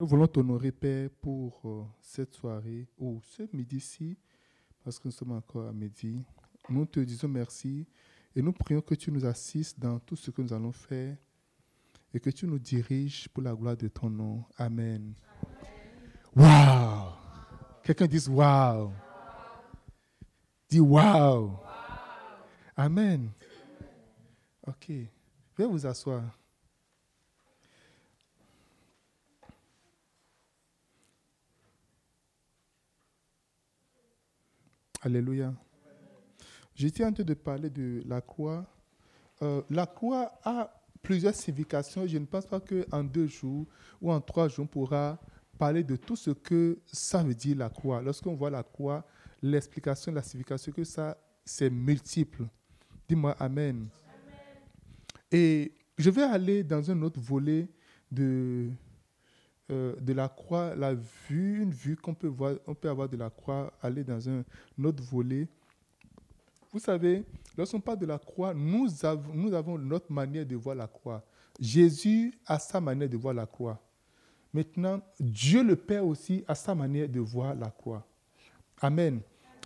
Nous voulons t'honorer, Père, pour euh, cette soirée ou ce midi-ci, parce que nous sommes encore à midi. Nous te disons merci et nous prions que tu nous assistes dans tout ce que nous allons faire et que tu nous diriges pour la gloire de ton nom. Amen. Wow! Quelqu'un dit wow. Dis wow. Amen. Ok. Veuillez vous asseoir. Alléluia. J'étais en train de parler de la croix. Euh, la croix a plusieurs significations. Je ne pense pas qu'en deux jours ou en trois jours, on pourra parler de tout ce que ça veut dire la croix. Lorsqu'on voit la croix, l'explication, la signification que ça, c'est multiple. Dis-moi Amen. Et je vais aller dans un autre volet de, euh, de la croix, la vue, une vue qu'on peut, voir, on peut avoir de la croix, aller dans un autre volet. Vous savez, lorsqu'on parle de la croix, nous avons, nous avons notre manière de voir la croix. Jésus a sa manière de voir la croix. Maintenant, Dieu le Père aussi a sa manière de voir la croix. Amen.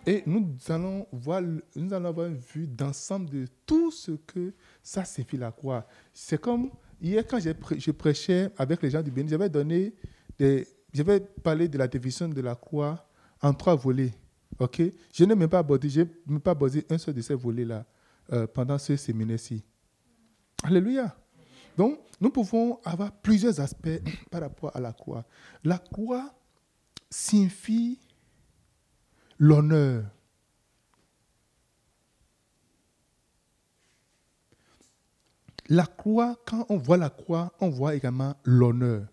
Et nous allons, voir, nous allons avoir une vue d'ensemble de tout ce que ça signifie la croix. C'est comme Hier, quand je prêchais avec les gens du Bénin, j'avais donné des, j'avais parlé de la division de la croix en trois volets. Ok? Je n'ai même pas abordé, même pas abordé un seul de ces volets-là euh, pendant ce séminaire-ci. Alléluia. Donc, nous pouvons avoir plusieurs aspects par rapport à la croix. La croix signifie l'honneur. La croix, quand on voit la croix, on voit également l'honneur.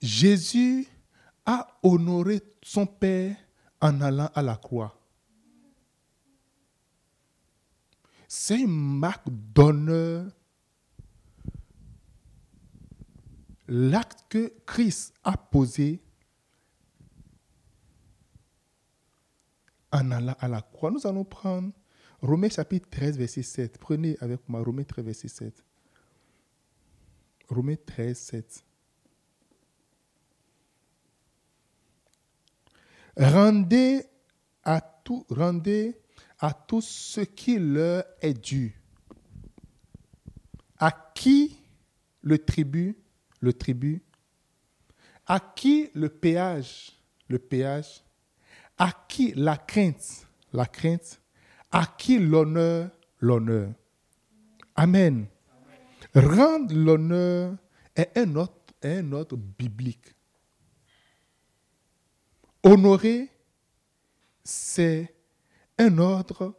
Jésus a honoré son Père en allant à la croix. C'est une marque d'honneur. L'acte que Christ a posé en allant à la croix. Nous allons prendre Romains chapitre 13, verset 7. Prenez avec moi Romains 13, verset 7. Romains 13, 7. Rendez à tout, rendez à tout ce qui leur est dû. À qui le tribut, le tribut, à qui le péage, le péage, à qui la crainte La crainte? À qui l'honneur L'honneur? Amen. Rendre l'honneur est un ordre, un ordre biblique. Honorer, c'est un ordre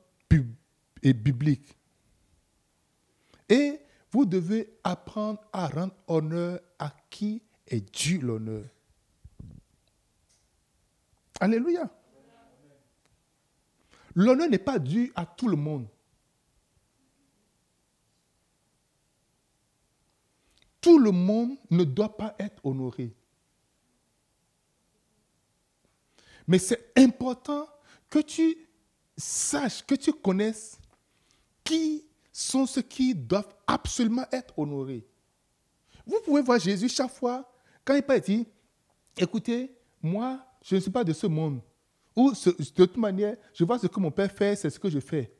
biblique. Et vous devez apprendre à rendre honneur à qui est dû l'honneur. Alléluia. L'honneur n'est pas dû à tout le monde. Tout le monde ne doit pas être honoré. Mais c'est important que tu saches, que tu connaisses qui sont ceux qui doivent absolument être honorés. Vous pouvez voir Jésus chaque fois, quand il parle, dit, écoutez, moi, je ne suis pas de ce monde. Ou de toute manière, je vois ce que mon père fait, c'est ce que je fais.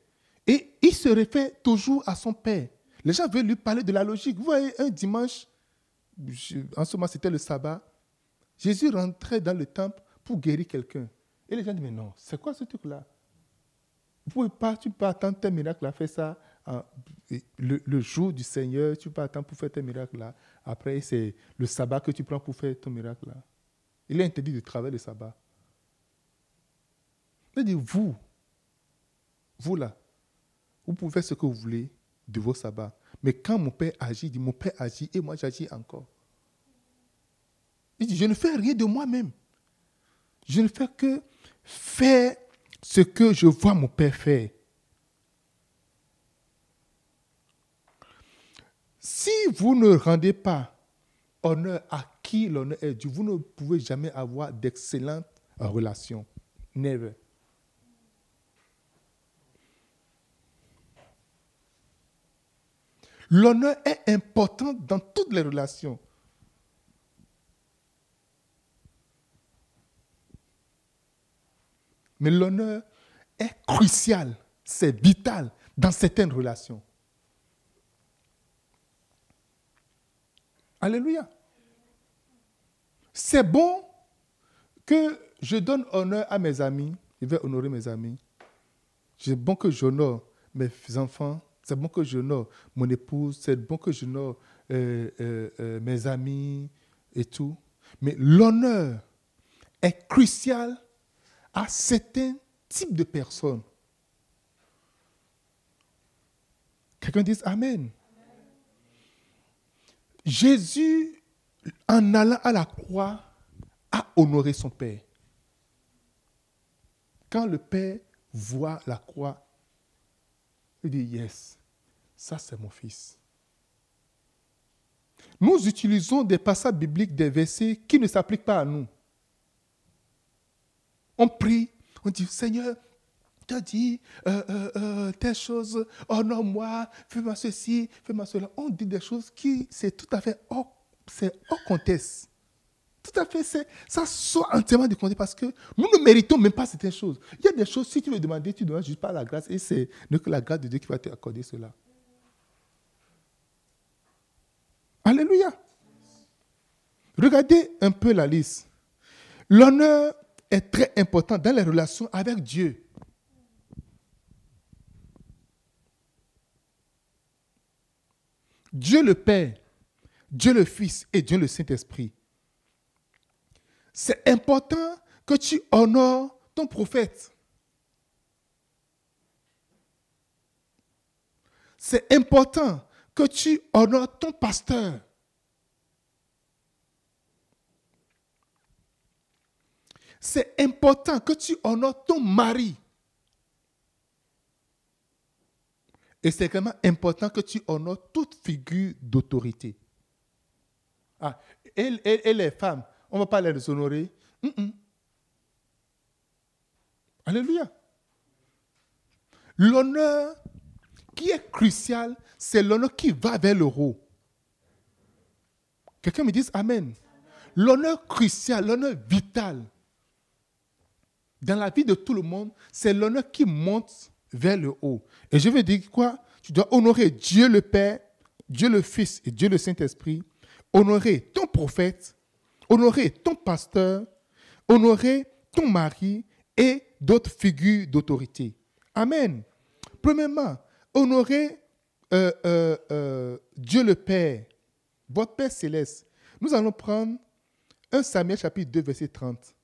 Et il se réfère toujours à son père. Les gens veulent lui parler de la logique. Vous voyez, un dimanche, en ce moment c'était le sabbat, Jésus rentrait dans le temple pour guérir quelqu'un. Et les gens disent, mais non, c'est quoi ce truc-là? Vous pouvez pas, tu peux pas attendre tes miracles à faire ça le, jour du Seigneur, tu peux pas attendre pour faire tes miracles là. Après, c'est le sabbat que tu prends pour faire ton miracle là. Il est interdit de travailler le sabbat. Il dit, vous, vous là, vous pouvez faire ce que vous voulez de vos sabbats. Mais quand mon père agit, il dit, mon père agit et moi j'agis encore. Il dit, je ne fais rien de moi-même. Je ne fais que faire ce que je vois mon père faire. Si vous ne rendez pas honneur à qui l'honneur est dû, vous ne pouvez jamais avoir d'excellentes relations. Never. L'honneur est important dans toutes les relations. Mais l'honneur est crucial, c'est vital dans certaines relations. Alléluia. C'est bon que je donne honneur à mes amis. Je vais honorer mes amis. C'est bon que j'honore mes enfants. C'est bon que j'honore mon épouse. C'est bon que j'honore euh, euh, euh, mes amis et tout. Mais l'honneur est crucial à certains types de personnes. Quelqu'un dit Amen. Jésus, en allant à la croix, a honoré son Père. Quand le Père voit la croix, il dit, yes, ça c'est mon fils. Nous utilisons des passages bibliques, des versets qui ne s'appliquent pas à nous. On prie, on dit, Seigneur, tu as dit euh, telle chose, honore-moi, fais-moi ceci, fais-moi cela. On dit des choses qui, c'est tout à fait hors, c'est hors. Tout à fait, ça sort entièrement du contexte parce que nous ne méritons même pas certaines choses. Il y a des choses, si tu veux demander, tu ne dois juste pas la grâce et c'est que la grâce de Dieu qui va t'accorder cela. Alléluia. Regardez un peu la liste. L'honneur est très important dans les relations avec Dieu. Dieu le Père, Dieu le Fils et Dieu le Saint-Esprit. C'est important que tu honores ton prophète. C'est important que tu honores ton pasteur. C'est important que tu honores ton mari. Et c'est vraiment important que tu honores toute figure d'autorité. Ah, et, les femmes, on ne va pas les honorer. Alléluia. L'honneur qui est crucial, c'est l'honneur qui va vers le haut. Quelqu'un me dit Amen. L'honneur crucial, l'honneur vital dans la vie de tout le monde, c'est l'honneur qui monte vers le haut. Et je veux dire quoi? Tu dois honorer Dieu le Père, Dieu le Fils et Dieu le Saint-Esprit, honorer ton prophète, honorer ton pasteur, honorer ton mari et d'autres figures d'autorité. Amen. Premièrement, honorer euh, euh, euh, Dieu le Père, votre Père céleste. Nous allons prendre 1 Samuel chapitre 2, verset 30.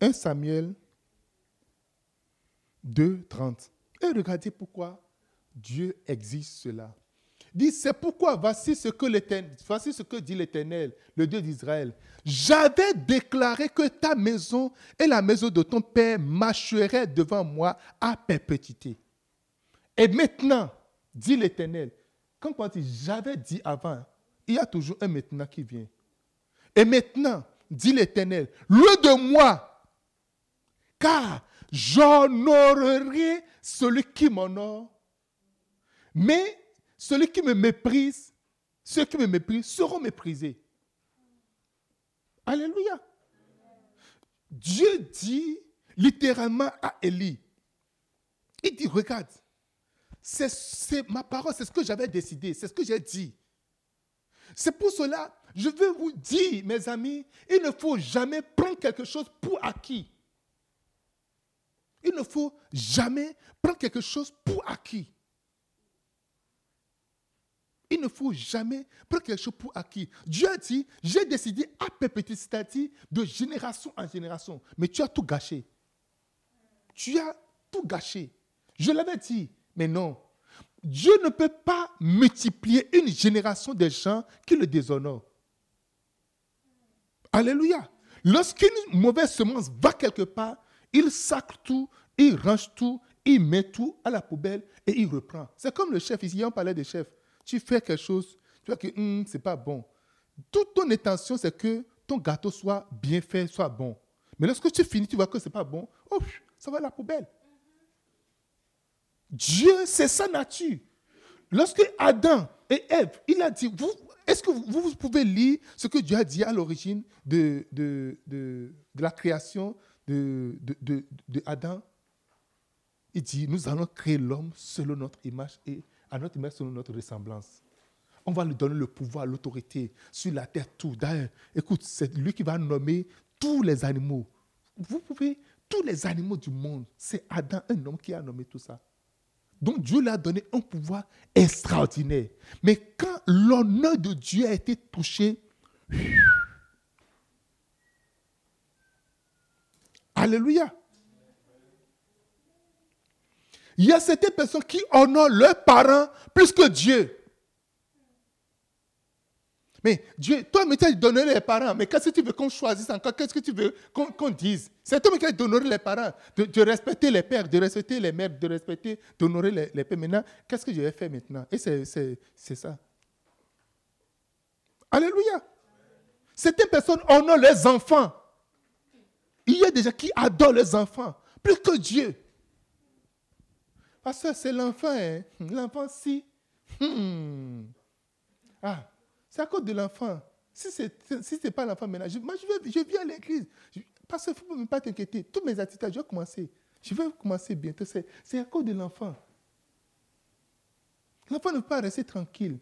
1 Samuel 2, 30. Et regardez pourquoi Dieu exige cela. Dit, c'est pourquoi voici ce que voici ce que dit l'Éternel, le Dieu d'Israël. J'avais déclaré que ta maison et la maison de ton père marcheraient devant moi à perpétuité. Et maintenant, dit l'Éternel, quand on dit j'avais dit avant, il y a toujours un maintenant qui vient. Et maintenant, dit l'Éternel, loin de moi car j'honorerai celui qui m'honore. Mais celui qui me méprise, ceux qui me méprisent seront méprisés. Alléluia. Dieu dit littéralement à Élie, il dit, regarde, c'est ma parole, c'est ce que j'avais décidé, c'est ce que j'ai dit. C'est pour cela, je veux vous dire, mes amis, il ne faut jamais prendre quelque chose pour acquis. Il ne faut jamais prendre quelque chose pour acquis. Il ne faut jamais prendre quelque chose pour acquis. Dieu a dit, j'ai décidé à perpétuité de génération en génération. Mais tu as tout gâché. Tu as tout gâché. Je l'avais dit, mais non. Dieu ne peut pas multiplier une génération de gens qui le déshonorent. Alléluia. Lorsqu'une mauvaise semence va quelque part, il sacre tout, il range tout, il met tout à la poubelle et il reprend. C'est comme le chef, ici on parlait de chef. Tu fais quelque chose, tu vois que hum, ce n'est pas bon. Toute ton intention, c'est que ton gâteau soit bien fait, soit bon. Mais lorsque tu finis, tu vois que ce n'est pas bon, ça va à la poubelle. Dieu, c'est sa nature. Lorsque Adam et Ève, il a dit, est-ce que vous, pouvez lire ce que Dieu a dit à l'origine de, la création de, de, Adam? Il dit, nous allons créer l'homme selon notre image et à notre image selon notre ressemblance. On va lui donner le pouvoir, l'autorité sur la terre, tout. D'ailleurs, écoute, c'est lui qui va nommer tous les animaux. Vous pouvez, tous les animaux du monde, c'est Adam, un homme qui a nommé tout ça. Donc Dieu lui a donné un pouvoir extraordinaire. Mais quand l'honneur de Dieu a été touché, Alléluia. Il y a certaines personnes qui honorent leurs parents plus que Dieu. Mais Dieu, toi, tu as donné les parents. Mais qu'est-ce que tu veux qu'on choisisse encore? Qu'est-ce que tu veux qu'on dise? C'est toi qui as donné les parents, de, respecter les pères, de respecter les mères, de respecter, d'honorer les, pères. Maintenant, qu'est-ce que je vais faire maintenant? Et c'est ça. Alléluia. Certaines personnes honorent les enfants. Il y a des gens qui adorent les enfants plus que Dieu. Parce que c'est l'enfant, hein. l'enfant si. Hmm. Ah, c'est à cause de l'enfant. Si ce n'est pas l'enfant maintenant, je, moi je, viens à l'église. Parce qu'il ne faut pas t'inquiéter. Tous mes attitudes, je vais commencer. Je vais commencer bientôt. C'est à cause de l'enfant. L'enfant ne peut pas rester tranquille.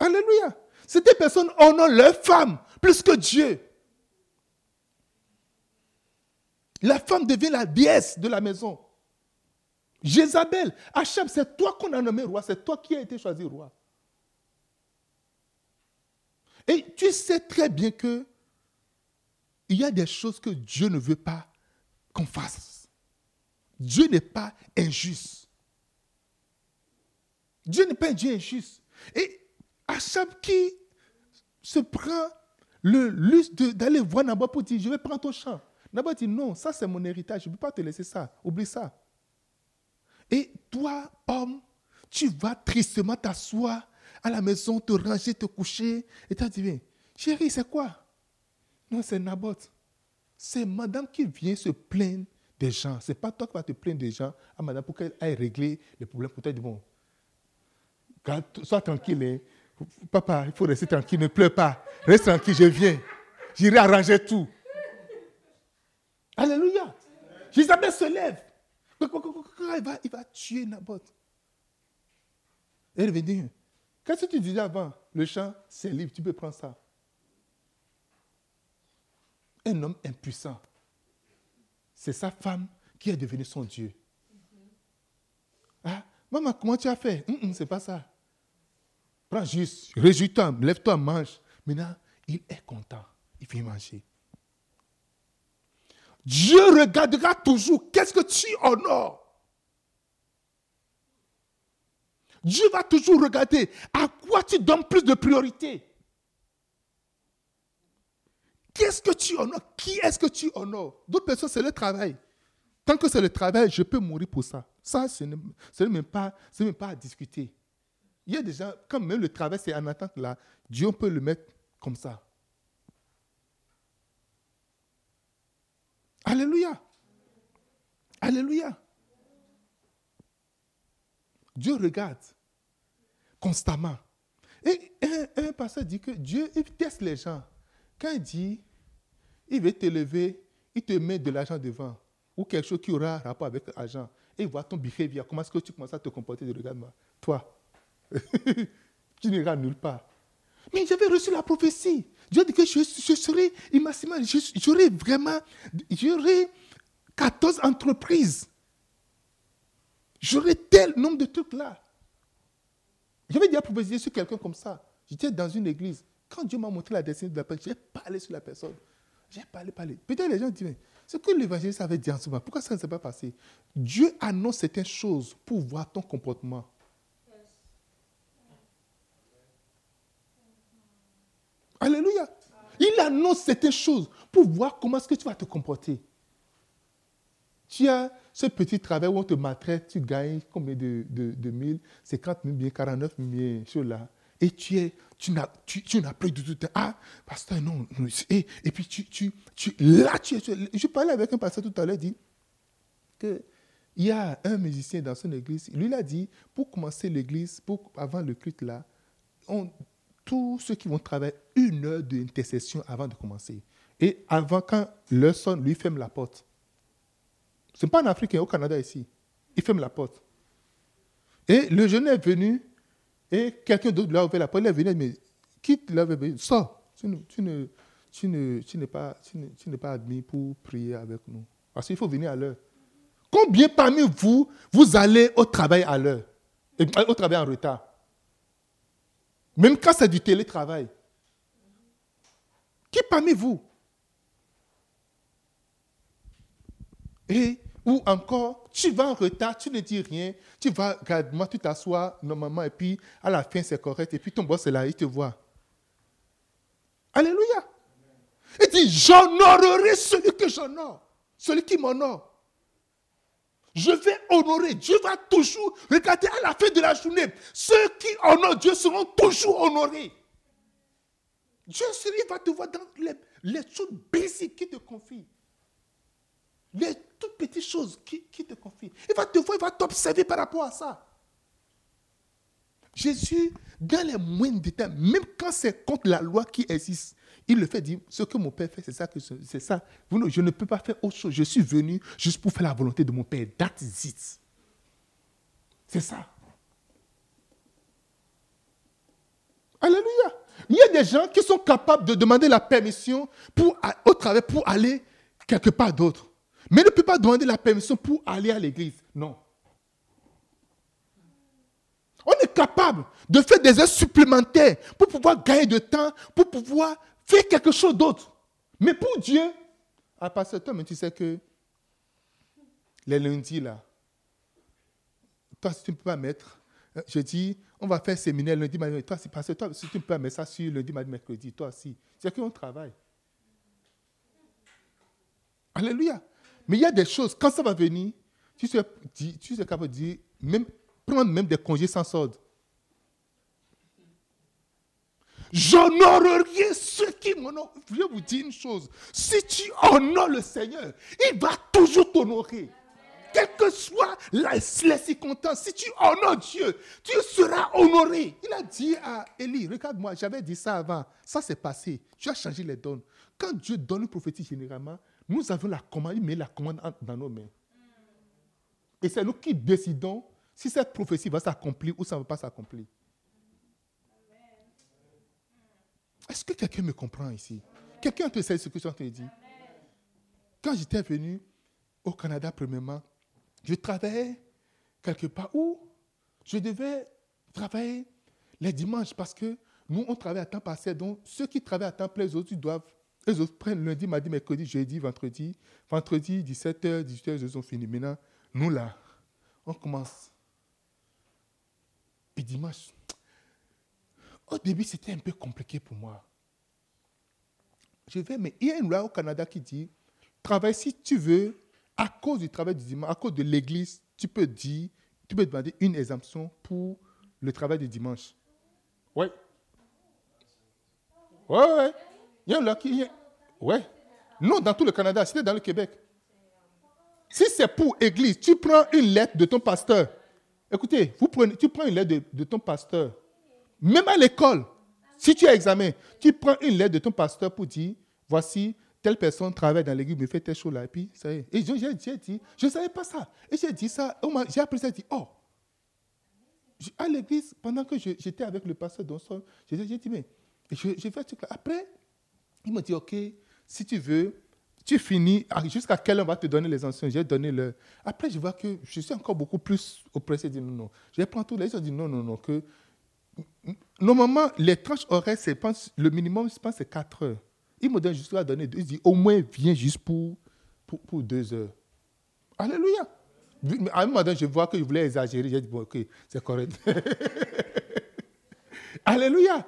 Alléluia. Ces personnes honorent leur femme plus que Dieu. La femme devient la déesse de la maison. Jézabel, Hachab, c'est toi qu'on a nommé roi, c'est toi qui as été choisi roi. Et tu sais très bien que il y a des choses que Dieu ne veut pas qu'on fasse. Dieu n'est pas injuste. Dieu n'est pas un Dieu injuste. Et Hachab qui se prend le luxe d'aller voir Naboth pour dire, je vais prendre ton champ. Naboth dit, non, ça c'est mon héritage, je ne peux pas te laisser ça. Oublie ça. Et toi, homme, tu vas tristement t'asseoir à la maison, te ranger, te coucher. Et tu as dit, chérie, c'est quoi? Non, c'est Naboth. C'est madame qui vient se plaindre des gens. Ce n'est pas toi qui vas te plaindre des gens à madame pour qu'elle aille régler les problèmes. Pour toi, bon, sois tranquille. Hein. Papa, il faut rester tranquille, ne pleure pas. Reste tranquille, je viens. J'irai arranger tout. Alléluia. Isabelle se lève. Il va, il va tuer Naboth. Elle va dire, qu'est-ce que tu disais avant? Le champ, c'est libre, tu peux prendre ça. Un homme impuissant. C'est sa femme qui est devenue son Dieu. Ah, maman, comment tu as fait? Hum, hum, C'est pas ça. Prends juste, réjouis-toi, lève-toi, mange. Maintenant, il est content. Il vient manger. Dieu regardera toujours qu'est-ce que tu honores. Dieu va toujours regarder à quoi tu donnes plus de priorité. Qu'est-ce que tu honores? Qui est-ce que tu honores? D'autres personnes, c'est le travail. Tant que c'est le travail, je peux mourir pour ça. Ça, ce n'est même, pas, même pas à discuter. Il y a des gens, quand même le travail, c'est en attente là, Dieu peut le mettre comme ça. Alléluia. Alléluia. Dieu regarde constamment. Et un, pasteur dit que Dieu il teste les gens. Quand il dit, il veut t'élever, il te met de l'argent devant, ou quelque chose qui aura rapport avec l'argent, et il voit ton behavior, comment est-ce que tu commences à te comporter de regarde-moi. Toi, tu n'iras nulle part. Mais j'avais reçu la prophétie. Dieu dit que je, serai immaximal, j'aurai vraiment, j'aurai 14 entreprises. J'aurai tel nombre de trucs là. J'avais déjà prophétisé sur quelqu'un comme ça. J'étais dans une église. Quand Dieu m'a montré la destinée de la personne, j'ai parlé sur la personne. J'ai parlé, parlé. Peut-être les gens disent, ce que l'évangéliste avait dit en ce moment, pourquoi ça ne s'est pas passé? Dieu annonce certaines choses pour voir ton comportement. Alléluia. Il annonce certaines choses pour voir comment est-ce que tu vas te comporter. Tu as ce petit travail où on te maltraite, tu gagnes combien de, de, de 1000, 50 000, bien 49 000, choses là. Et tu es, tu n'as, tu, n'as plus du tout. Ah, pasteur, non. et, et, puis tu, tu, tu, là, tu es. Je parlais avec un pasteur tout à l'heure, il dit, qu'il y a un musicien dans son église, lui il a dit, pour commencer l'église, pour, avant le culte là, on, tous ceux qui vont travailler une heure d'intercession avant de commencer. Et avant, quand le sonne, lui ferme la porte. Ce n'est pas en Afrique, hein, au Canada ici. Il ferme la porte. Et le jeune est venu, et quelqu'un d'autre lui a ouvert la porte. Il est venu, mais quitte là, sors. Tu ne, tu ne, tu ne, tu n'es pas, tu n'es pas admis pour prier avec nous. Parce qu'il faut venir à l'heure. Combien parmi vous, vous allez au travail à l'heure, au travail en retard? Même quand c'est du télétravail. Qui parmi vous Et, ou encore, tu vas en retard, tu ne dis rien, tu vas, regarde-moi, tu t'assois normalement, et puis à la fin, c'est correct, et puis ton boss est là, il te voit. Alléluia. Il dit, j'honorerai celui que j'honore, celui qui m'honore. Je vais honorer. Dieu va toujours regarder à la fin de la journée. Ceux qui honorent Dieu seront toujours honorés. Dieu il va te voir dans les, les choses basiques qu'il te confie. Les toutes petites choses qui, te confie. Il va te voir, il va t'observer par rapport à ça. Jésus, dans les moindres détails, même quand c'est contre la loi qui existe, il le fait dire, ce que mon Père fait, c'est ça c'est ça. Je ne peux pas faire autre chose. Je suis venu juste pour faire la volonté de mon Père. That's it. C'est ça. Alléluia. Il y a des gens qui sont capables de demander la permission pour, au travail pour aller quelque part d'autre. Mais ne peut pas demander la permission pour aller à l'église. Non. On est capable de faire des heures supplémentaires pour pouvoir gagner de temps, pour pouvoir Fais quelque chose d'autre. Mais pour Dieu, à part ce temps, mais tu sais que les lundis, là, toi, si tu ne peux pas mettre, euh, je dis, on va faire séminaire lundi, mardi, toi, parce toi, si tu ne peux pas mettre ça sur lundi, mercredi, toi aussi, c'est qu'on travaille. Alléluia. Mais il y a des choses, quand ça va venir, tu sais, tu sais capable de dire, même, prendre même des congés sans solde. J'honorerai ceux qui m'honorent. Je vais vous dire une chose. Si tu honores le Seigneur, il va toujours t'honorer. Quelles que soient les circonstances, si tu honores Dieu, tu seras honoré. Il a dit à Élie, regarde-moi, j'avais dit ça avant. Ça s'est passé. Tu as changé les dons. Quand Dieu donne une prophétie généralement, nous avons la commande, il met la commande dans nos mains. Et c'est nous qui décidons si cette prophétie va s'accomplir ou ça ne va pas s'accomplir. Est-ce que quelqu'un me comprend ici? Quelqu'un peut savoir ce que je suis en train de dire? Quand j'étais venu au Canada, premièrement, je travaillais quelque part où je devais travailler les dimanches parce que nous, on travaille à temps partiel. Donc, ceux qui travaillent à temps plein, les autres, ils doivent. Autres prennent lundi, mardi, mercredi, jeudi, vendredi. Vendredi, 17h, 18h, ils ont fini. Maintenant, nous là, on commence. Et dimanche, au début, c'était un peu compliqué pour moi. Je vais, mais il y a une loi au Canada qui dit, travaille si tu veux, à cause du travail du dimanche, à cause de l'église, tu peux dire, tu peux demander une exemption pour le travail du dimanche. Oui. Oui, oui. Il y a une loi qui... Oui. Non, dans tout le Canada, c'était dans le Québec. Si c'est pour église, tu prends une lettre de ton pasteur. Écoutez, vous prenez, tu prends une lettre de, de ton pasteur même à l'école, si tu as examen, tu prends une lettre de ton pasteur pour dire, voici, telle personne travaille dans l'église, me fait tes choses là, et puis ça y est. Et j'ai dit, je ne savais pas ça. Et j'ai dit ça, j'ai appris ça, j'ai dit, oh, à l'église, pendant que j'étais avec le pasteur Donson, j'ai dit, mais je, je fais ce Après, il m'a dit, ok, si tu veux, tu finis, jusqu'à quel on va te donner les anciens J'ai donné le. Après, je vois que je suis encore beaucoup plus oppressé. Je dis non, non. Je prendre tout. Ils ont dit non, non, non, que Normalement, les tranches horaires, le minimum, je pense, c'est 4 heures. Il me donne juste à donner deux. Il dit, au moins, viens juste pour, pour, pour deux heures. Alléluia. À un moment donné, je vois que je voulais exagérer. J'ai dit, bon, ok, c'est correct. Alléluia.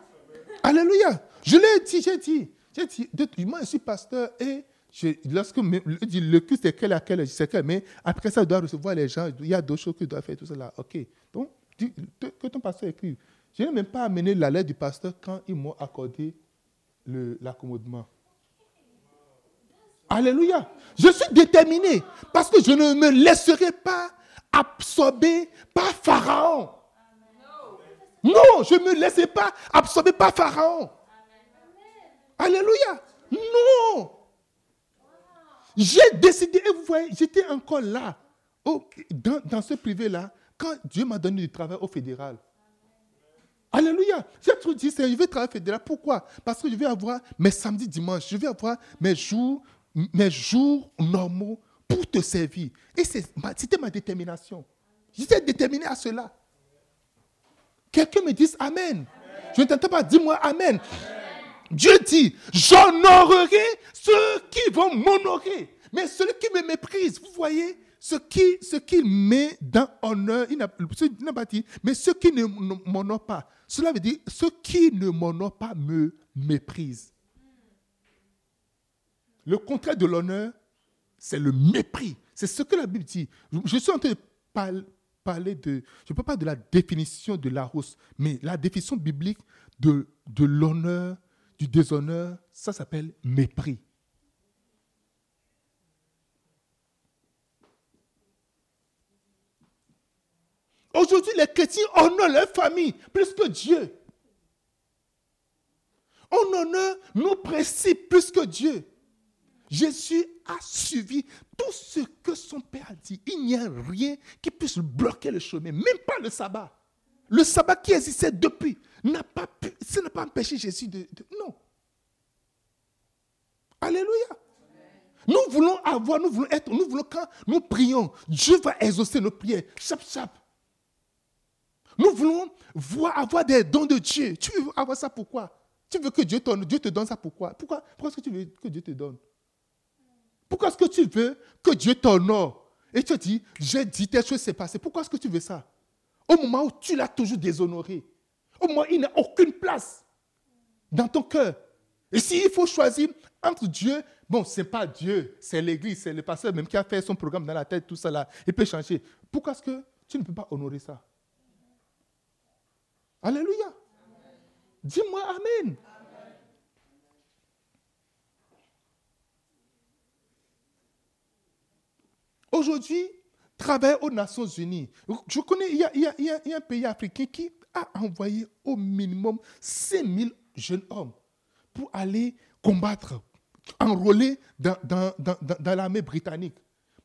Alléluia. Je l'ai dit, j'ai dit. J'ai dit, moi, je suis pasteur et je, lorsque le culte c'est quel à quel, sais quel, mais après ça, je dois recevoir les gens. Il y a d'autres choses que je dois faire, tout cela. Ok. Donc, que ton pasteur écrive. Je n'ai même pas amené la lettre du pasteur quand ils m'ont accordé l'accommodement. Alléluia. Je suis déterminé parce que je ne me laisserai pas absorber par Pharaon. Non, je ne me laisserai pas absorber par Pharaon. Alléluia. Non. J'ai décidé, et vous voyez, j'étais encore là, dans, dans ce privé-là, quand Dieu m'a donné du travail au fédéral. Alléluia. J'ai toujours dit, je vais travailler fédéral. Pourquoi? Parce que je vais avoir mes samedis, dimanches, je vais avoir mes jours, mes jours normaux pour te servir. Et c'était ma détermination. J'étais déterminé à cela. Quelqu'un me dise Amen. Je ne t'entends pas, dis-moi Amen. Dieu dit, j'honorerai ceux qui vont m'honorer. Mais celui qui me méprise, vous voyez, ce qui, ce qu'il met dans honneur, il n'a pas dit, mais ceux qui ne m'honorent pas, cela veut dire ceux qui ne m'honorent pas me méprisent. Le contraire de l'honneur, c'est le mépris. C'est ce que la Bible dit. Je suis en train de parler de, je ne parle pas de la définition de la hausse, mais la définition biblique de l'honneur, du déshonneur, ça s'appelle mépris. Aujourd'hui, les chrétiens honorent leur famille plus que Dieu. On honore nos principes plus que Dieu. Jésus a suivi tout ce que son Père a dit. Il n'y a rien qui puisse bloquer le chemin, même pas le sabbat. Le sabbat qui existait depuis n'a pas pu, ça n'a pas empêché Jésus de, Non. Alléluia. Nous voulons avoir, nous voulons être, nous voulons quand nous prions, Dieu va exaucer nos prières. Chap, chap. Nous voulons voir, avoir des dons de Dieu. Tu veux avoir ça pourquoi? Tu veux que Dieu, Dieu te donne ça pourquoi? Pourquoi, pourquoi est-ce que tu veux que Dieu te donne? Pourquoi est-ce que tu veux que Dieu t'honore? Et tu te dis, j'ai dit telle chose s'est passée. Pourquoi est-ce que tu veux ça? Au moment où tu l'as toujours déshonoré. Au moment où il n'a aucune place dans ton cœur. Et s'il faut choisir entre Dieu, bon, ce n'est pas Dieu, c'est l'Église, c'est le pasteur même qui a fait son programme dans la tête, tout ça là. Il peut changer. Pourquoi est-ce que tu ne peux pas honorer ça? Alléluia. Dis-moi Amen. Aujourd'hui, travaille aux Nations Unies. Je connais, il y, a, un pays africain qui a envoyé au minimum 5000 jeunes hommes pour aller combattre, enrôler dans, dans l'armée britannique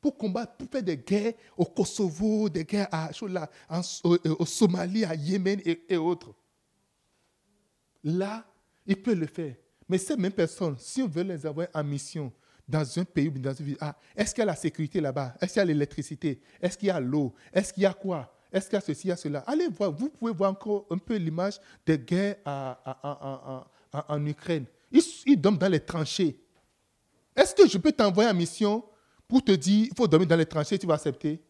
pour combattre, pour faire des guerres au Kosovo, des guerres à, en, au, Somalie, à Yémen et, autres. Là, il peut le faire. Mais ces mêmes personnes, si on veut les avoir en mission dans un pays ou dans une ville, ah, est-ce qu'il y a la sécurité là-bas? Est-ce qu'il y a l'électricité? Est-ce qu'il y a l'eau? Est-ce qu'il y a quoi? Est-ce qu'il y a ceci, il y a cela? Allez voir, vous pouvez voir encore un peu l'image des guerres en Ukraine. Ils, ils dorment dans les tranchées. Est-ce que je peux t'envoyer en mission pour te dire, il faut dormir dans les tranchées, tu vas accepter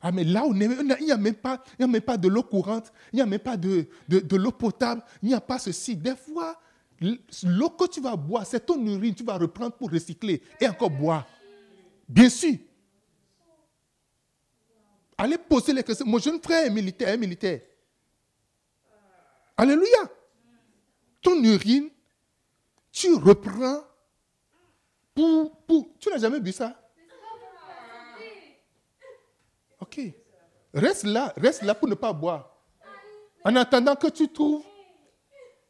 Ah, mais là, on il n'y a, même pas, a même pas de l'eau courante, il n'y a même pas de, de, l'eau potable, il n'y a pas ceci. Des fois, l'eau que tu vas boire, c'est ton urine, tu vas reprendre pour recycler et encore boire. Bien sûr. Allez poser les questions. Mon jeune frère est militaire, est militaire. Alléluia. Ton urine, tu reprends pour. Tu n'as jamais vu ça? Ok. Reste là, reste là pour ne pas boire. En attendant que tu trouves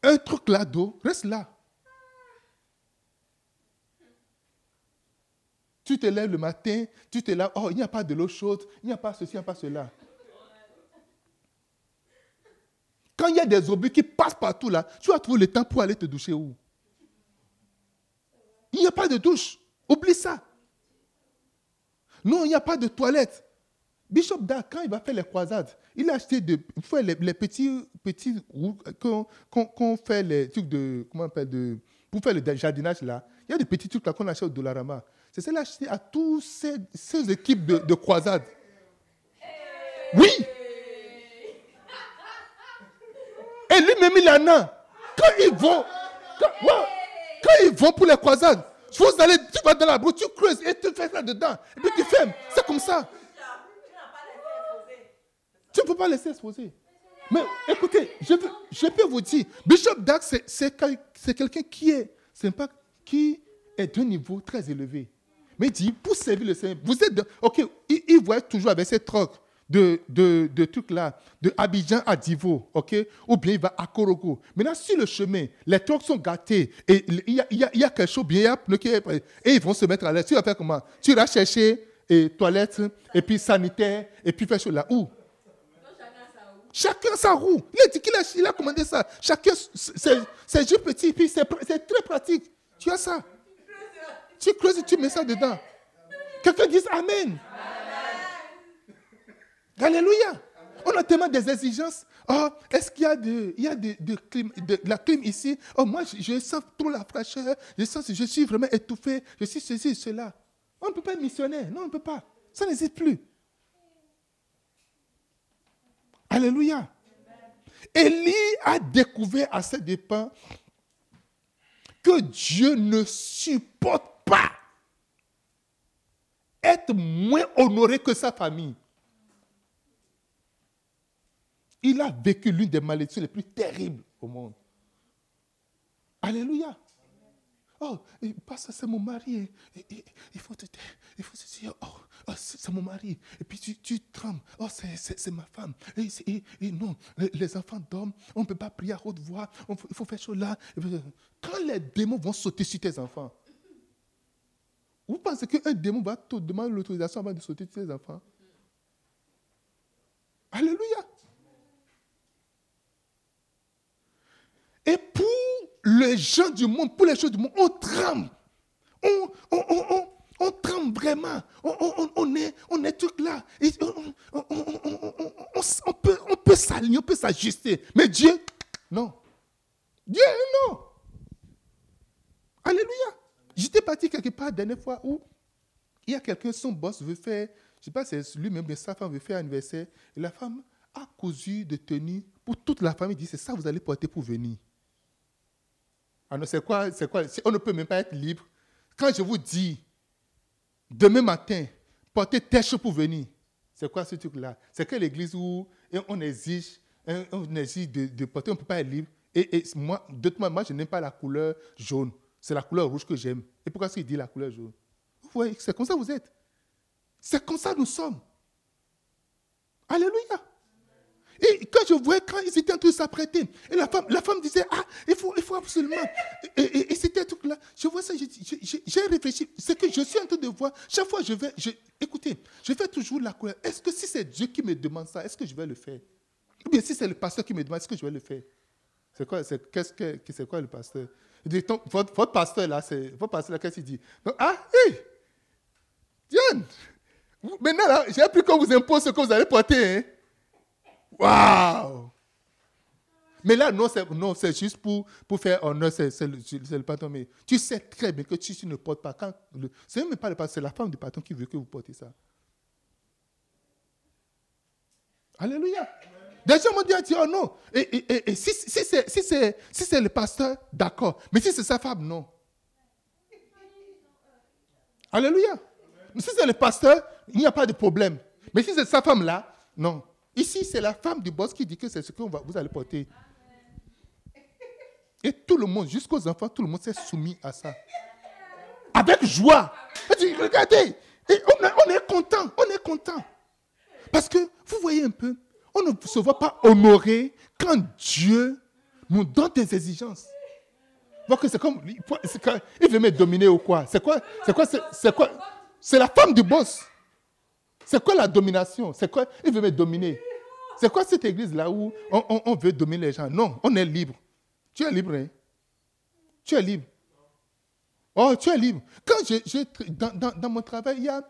un truc là d'eau, reste là. Tu te lèves le matin, tu te lèves, oh, il n'y a pas de l'eau chaude, il n'y a pas ceci, il n'y a pas cela. Quand il y a des obus qui passent partout là, tu vas trouver le temps pour aller te doucher où? Il n'y a pas de douche. Oublie ça. Non, il n'y a pas de toilette. Bishop Da, quand il va faire les croisades, il a acheté de, les, les, petits, petits qu'on fait les trucs de, comment on appelle, de, pour faire le jardinage là. Il y a des petits trucs là qu'on achète au Dollarama. C'est ça acheté à tous ces, ces équipes de, de croisades. Oui. Et lui-même, il en a. Quand ils vont, quand ils vont pour les croisades, vous allez, tu vas dans la brousse, tu creuses et tu fais ça dedans. Et puis tu fermes. C'est comme ça. Tu ne peux pas laisser exposer. Mais écoutez, je, peux vous dire, Bishop Dag, c'est quelqu'un qui est, pas, qui est d'un niveau très élevé. Mais il dit, pour servir le Seigneur, vous êtes, ok, il, il voit toujours avec ses trocs de, de, trucs là, de Abidjan à Divo, ok? Ou bien il va à Korogo. Maintenant, sur le chemin, les trucks sont gâtés et il y a, y a, y a quelque chose bien, et ils vont se mettre à l'aise. Tu vas faire comment? Tu vas chercher et toilettes, et puis sanitaire, et puis faire là. Où? Chacun sa roue. Il a dit qu'il a, il a commandé ça. Chacun, c'est juste petit, puis c'est très pratique. Tu as ça? Tu creuses et tu mets ça dedans. Quelqu'un dit Amen. Alléluia. On a tellement des exigences. Oh, est-ce qu'il y a, de, il y a de, de, la clim ici? Oh, moi, je, sens trop la fraîcheur. Je, sens, je suis vraiment étouffé. Je suis ceci, cela. On ne peut pas être missionnaire. Non, on ne peut pas. Ça n'existe plus. Alléluia. Élie a découvert à ses dépens que Dieu ne supporte pas être moins honoré que sa famille. Il a vécu l'une des malédictions les plus terribles au monde. Alléluia. Oh, parce que c'est mon mari. il faut te il faut se dire, oh, oh c'est mon mari. Et puis tu, tu trembles. Oh, c'est ma femme. Et, non, les, enfants dorment. On ne peut pas prier à haute voix. il faut faire chose là. Quand les démons vont sauter sur tes enfants, vous pensez qu'un démon va te demander l'autorisation avant de sauter sur tes enfants? Alléluia. Et pour les gens du monde, pour les choses du monde, on tremble. On, on, on, on tremble vraiment. On, est, on est tout là. on, peut, on peut s'aligner, on peut s'ajuster. Mais Dieu, non. Dieu, non. Alléluia. J'étais parti quelque part la dernière fois où il y a quelqu'un, son boss veut faire, je ne sais pas si c'est lui-même, mais sa femme veut faire anniversaire. Et la femme a cousu de tenue pour toute la famille. Il dit, c'est ça que vous allez porter pour venir. Ah non, c'est quoi, c'est quoi? On ne peut même pas être libre. Quand je vous dis, demain matin, portez choses pour venir, c'est quoi ce truc-là? C'est que l'église où on exige, on exige de, porter, on ne peut pas être libre. Et, moi, moi, je n'aime pas la couleur jaune. C'est la couleur rouge que j'aime. Et pourquoi est-ce qu'il dit la couleur jaune? Vous voyez, c'est comme ça que vous êtes. C'est comme ça que nous sommes. Alléluia. Et quand je voyais, quand ils étaient en train de s'apprêter, et la femme, la femme disait, ah, il faut, il faut absolument. Et, c'était tout là. Je vois ça, j'ai réfléchi. C'est que je suis en train de voir. Chaque fois, je vais, je, écoutez, je fais toujours la couleur. Est-ce que si c'est Dieu qui me demande ça, est-ce que je vais le faire? Ou bien si c'est le pasteur qui me demande, est-ce que je vais le faire? C'est quoi, c'est, qu'est-ce que, quoi le pasteur? Dit, votre, pasteur là, c'est, votre pasteur là, qu'est-ce qu'il dit? Ah, hé Diane Maintenant là, j'ai appris qu'on vous impose ce que vous allez porter. Hein? Waouh Mais là, non, c'est, non, c'est juste pour, pour faire honneur, c'est, le, patron. Mais tu sais très bien que tu, tu ne portes pas. Quand le, c'est même pas le patron, c'est la femme du patron qui veut que vous portez ça. Alléluia. Des gens m'ont dit, oh non. Et, et, et, si, si, c'est, si, c'est, si c'est le pasteur, d'accord. Mais si c'est sa femme, non. Alléluia. Si c'est le pasteur, il n'y a pas de problème. Mais si c'est sa femme là, non. Ici, c'est la femme du boss qui dit que c'est ce que vous allez porter. Et tout le monde, jusqu'aux enfants, tout le monde s'est soumis à ça. Avec joie. regardez, on, est content, on est content. Parce que, vous voyez un peu, on ne se voit pas honoré quand Dieu nous donne des exigences. que c'est comme, il veut me dominer ou quoi C'est quoi C'est quoi C'est quoi? C'est la femme du boss. C'est quoi la domination? C'est quoi? Il veut me dominer. C'est quoi cette église-là où on, veut dominer les gens? Non, on est libre. Tu es libre, hein? Tu es libre. Oh, tu es libre. Quand je, dans, mon travail, il y a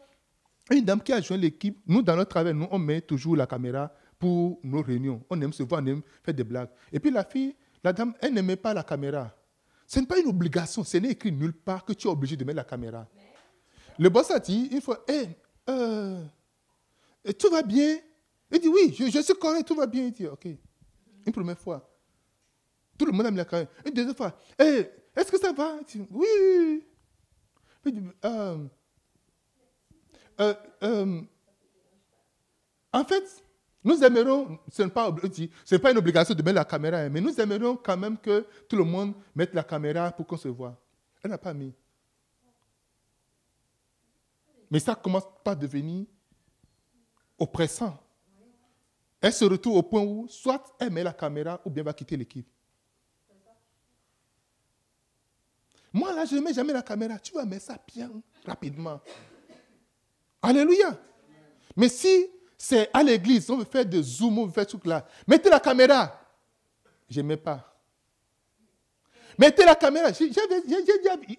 une dame qui a joint l'équipe. Nous, dans notre travail, nous, on met toujours la caméra pour nos réunions. On aime se voir, on aime faire des blagues. Et puis la fille, la dame, elle n'aimait pas la caméra. Ce n'est pas une obligation. Ce n'est écrit nulle part que tu es obligé de mettre la caméra. Le boss a dit, il faut, hé, euh, tout va bien? Il dit, oui, je, suis correct, tout va bien. Il dit, ok. Une première fois. Tout le monde aime la caméra. Une deuxième fois, hé, est-ce que ça va? Oui. Dit, euh, euh, en fait, Nous aimerions, ce n'est pas, pas, une obligation de mettre la caméra, hein, mais nous aimerions quand même que tout le monde mette la caméra pour qu'on se voit. Elle n'a pas mis. Mais ça commence pas à devenir oppressant. Elle se retrouve au point où soit elle met la caméra ou bien va quitter l'équipe. Moi, là, je ne mets jamais la caméra. Tu vas mettre ça bien rapidement. Alléluia. Mais si c'est à l'église, on veut faire des zooms, on veut faire tout là, mettez la caméra. Je ne mets pas. Mettez la caméra.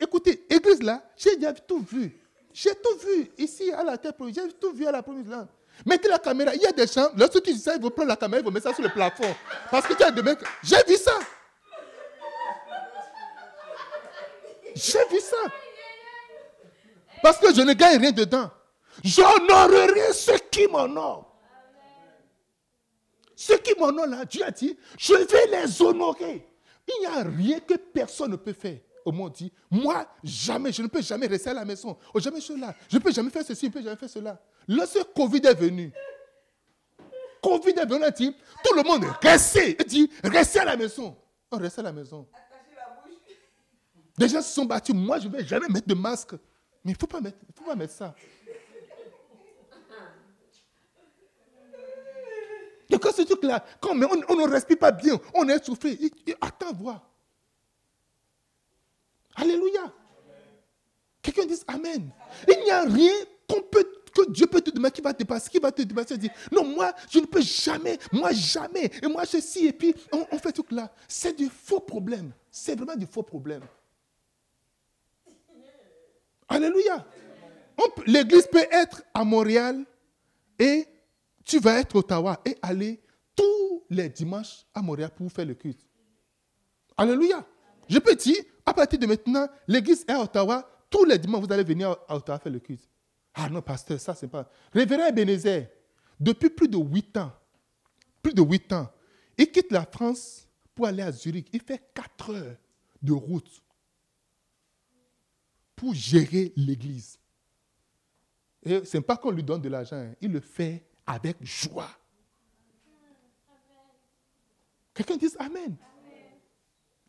écoutez, église là, j'ai déjà tout vu. J'ai tout vu ici à la terre, j'ai tout vu à la promise là. Mettez la caméra. Il y a des gens, lorsque tu dis ça, ils vont prendre la caméra, ils vont mettre ça sur le plafond. Parce que tu as des mecs. J'ai vu ça. J'ai vu ça. Parce que je ne gagne rien dedans. J'honorerai ceux qui m'honorent. Ceux qui m'honorent là, Dieu a dit, je vais les honorer. Il n'y a rien que personne ne peut faire. Au monde dit, moi, jamais, je ne peux jamais rester à la maison. Oh, jamais cela. Je ne peux jamais faire ceci, je ne peux jamais faire cela. Lorsque Covid est venu, Covid est venu, dit, tout le monde, restez. Il dit, restez à la maison. On reste à la maison. Des gens se sont battus. Moi, je ne vais jamais mettre de masque. Mais il ne faut, pas mettre, faut pas mettre ça. Donc, quand ce truc-là, quand on, ne respire pas bien, on est soufflé. Attends, voir. Alléluia. Quelqu'un dit Amen. Il n'y a rien que Dieu peut te demander qui va te dépasser, qui va te. Dire, non, moi, je ne peux jamais, moi, jamais. Et moi, ceci, et puis, on, on fait tout là. C'est du faux problème. C'est vraiment du faux problème. Alléluia. L'église peut être à Montréal et tu vas être à Ottawa et aller tous les dimanches à Montréal pour faire le culte. Alléluia. Je peux dire, à partir de maintenant, l'église est à Ottawa, tous les dimanches, vous allez venir à Ottawa faire le culte. Ah non, pasteur, ça, c'est pas. Révérend Ebenezer, depuis plus de huit ans, plus de huit ans, il quitte la France pour aller à Zurich. Il fait quatre heures de route pour gérer l'église. Et ce n'est pas qu'on lui donne de l'argent, hein. il le fait avec joie. Quelqu'un dit Amen.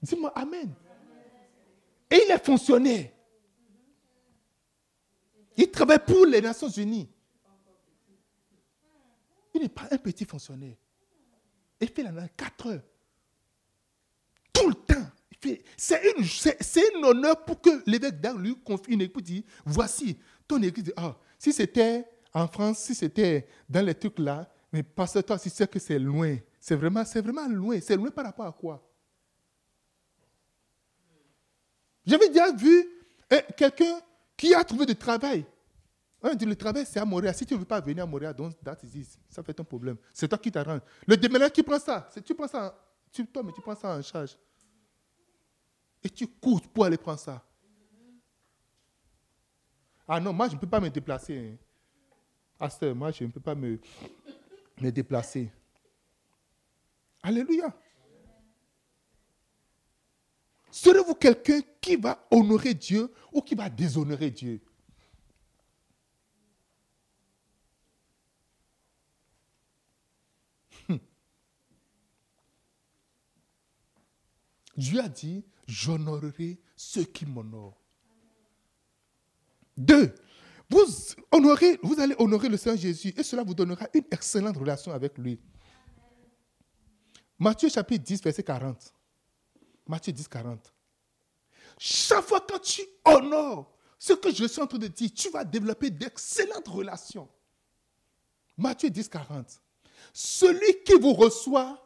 Dis-moi Amen. Et il est fonctionnaire. Il travaille pour les Nations Unies. Il n'est pas un petit fonctionnaire. Il fait la 4 heures. Tout le temps. C'est un honneur pour que l'évêque d'Arc lui confie une écoute. Dit, voici ton église. Ah, si c'était en France, si c'était dans les trucs là, mais parce que toi, si c'est que c'est loin. C'est vraiment, vraiment loin. C'est loin par rapport à quoi? J'avais déjà vu eh, quelqu'un qui a trouvé du travail. On le travail, c'est à Montréal. Si tu ne veux pas venir à Montréal, donc ça fait ton problème. C'est toi qui t'arranges. Le déménageur qui prend ça, tu prends ça, tu, toi, mais tu prends ça en charge. Et tu cours pour aller prendre ça. Ah non, moi, je ne peux pas me déplacer. Hein. moi, je ne peux pas me, me déplacer. Alléluia. Serez-vous quelqu'un qui va honorer Dieu ou qui va déshonorer Dieu? Hmm. Dieu a dit, j'honorerai ceux qui m'honorent. Deux, vous, vous allez honorer le Seigneur Jésus et cela vous donnera une excellente relation avec lui. Matthieu chapitre 10, verset 40. Matthieu 10, 40. Chaque fois que tu honores ce que je suis en train de dire, tu vas développer d'excellentes relations. Matthieu 10, 40. Celui qui vous reçoit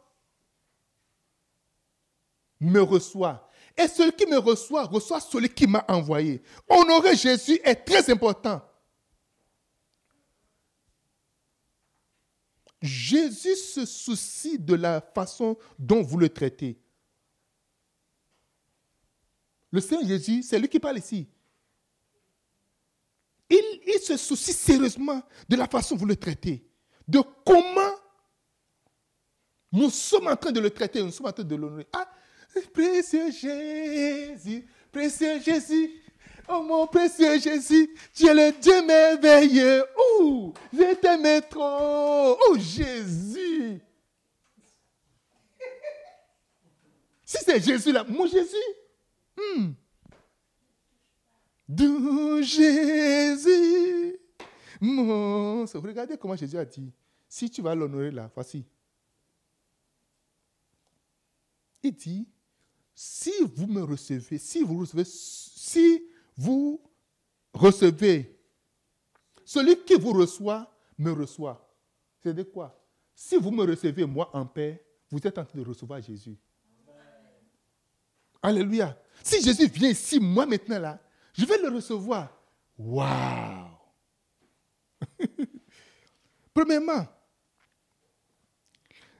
me reçoit. Et celui qui me reçoit, reçoit celui qui m'a envoyé. Honorer Jésus est très important. Jésus se soucie de la façon dont vous le traitez. Le Seigneur Jésus, c'est lui qui parle ici. Il, se soucie sérieusement de la façon dont vous le traitez, de comment nous sommes en train de le traiter, nous sommes en train de l'honorer. Ah, Précieux Jésus, précieux Jésus, Oh mon précieux Jésus, tu es le Dieu merveilleux. Oh, je t'aime trop. Oh Jésus. Si c'est Jésus là, mon Jésus. Hmm. Jésus. Mon... Regardez comment Jésus a dit. Si tu vas l'honorer là, voici. Il dit, si vous me recevez, si vous recevez, si vous recevez, celui qui vous reçoit me reçoit. C'est de quoi? Si vous me recevez, moi, en paix, vous êtes en train de recevoir Jésus. Alléluia. Si Jésus vient ici, moi maintenant là, je vais le recevoir. Waouh! Premièrement,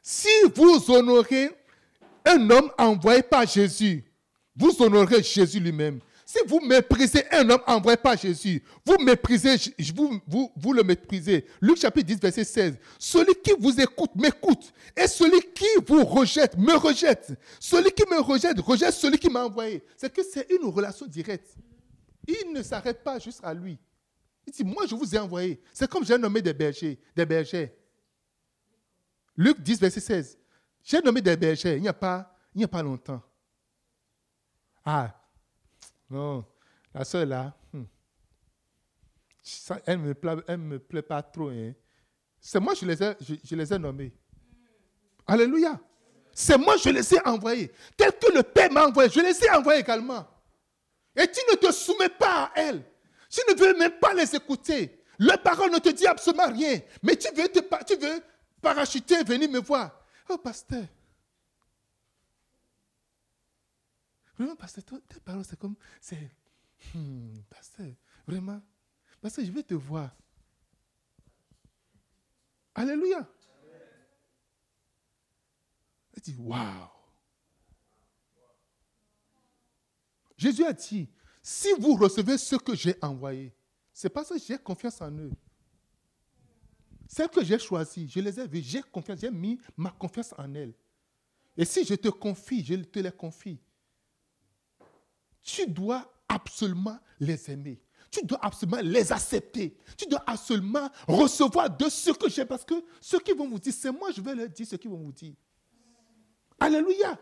si vous honorez un homme envoyé par Jésus, vous honorez Jésus lui-même. Si vous méprisez un homme envoyé par Jésus, vous méprisez, vous, vous, vous, le méprisez. Luc chapitre 10, verset 16. Celui qui vous écoute m'écoute. Et celui qui vous rejette me rejette. Celui qui me rejette rejette celui qui m'a envoyé. C'est que c'est une relation directe. Il ne s'arrête pas juste à lui. Il dit, moi je vous ai envoyé. C'est comme j'ai nommé des bergers, des bergers. Luc 10, verset 16. J'ai nommé des bergers il n'y a pas, il n'y a pas longtemps. Ah, non, la soeur là, hmm. elle ne me, plaît, me plaît pas trop. Hein. C'est moi, je les, ai, je, les ai nommés. Alléluia. C'est moi, je les ai envoyés. Tel que le Père m'a envoyé, je les ai envoyés également. Et tu ne te soumets pas à elles. Tu ne veux même pas les écouter. Leur parole ne te dit absolument rien. Mais tu veux, te, tu veux parachuter, venir me voir. Oh, pasteur. Vraiment, pasteur, tes paroles, c'est comme. C'est. Hmm, pasteur, vraiment. Pasteur, je vais te voir. Alléluia. Il dit, waouh. Jésus a dit, si vous recevez ce que j'ai envoyé, c'est parce que j'ai confiance en eux. Celles que j'ai choisies, je les ai vues, j'ai confiance, j'ai mis ma confiance en elles. Et si je te confie, je te les confie. Tu dois absolument les aimer. Tu dois absolument les accepter. Tu dois absolument recevoir de ce que j'ai. Parce que ceux qui vont vous dire, c'est moi, je vais leur dire ce qu'ils vont vous dire. Alléluia.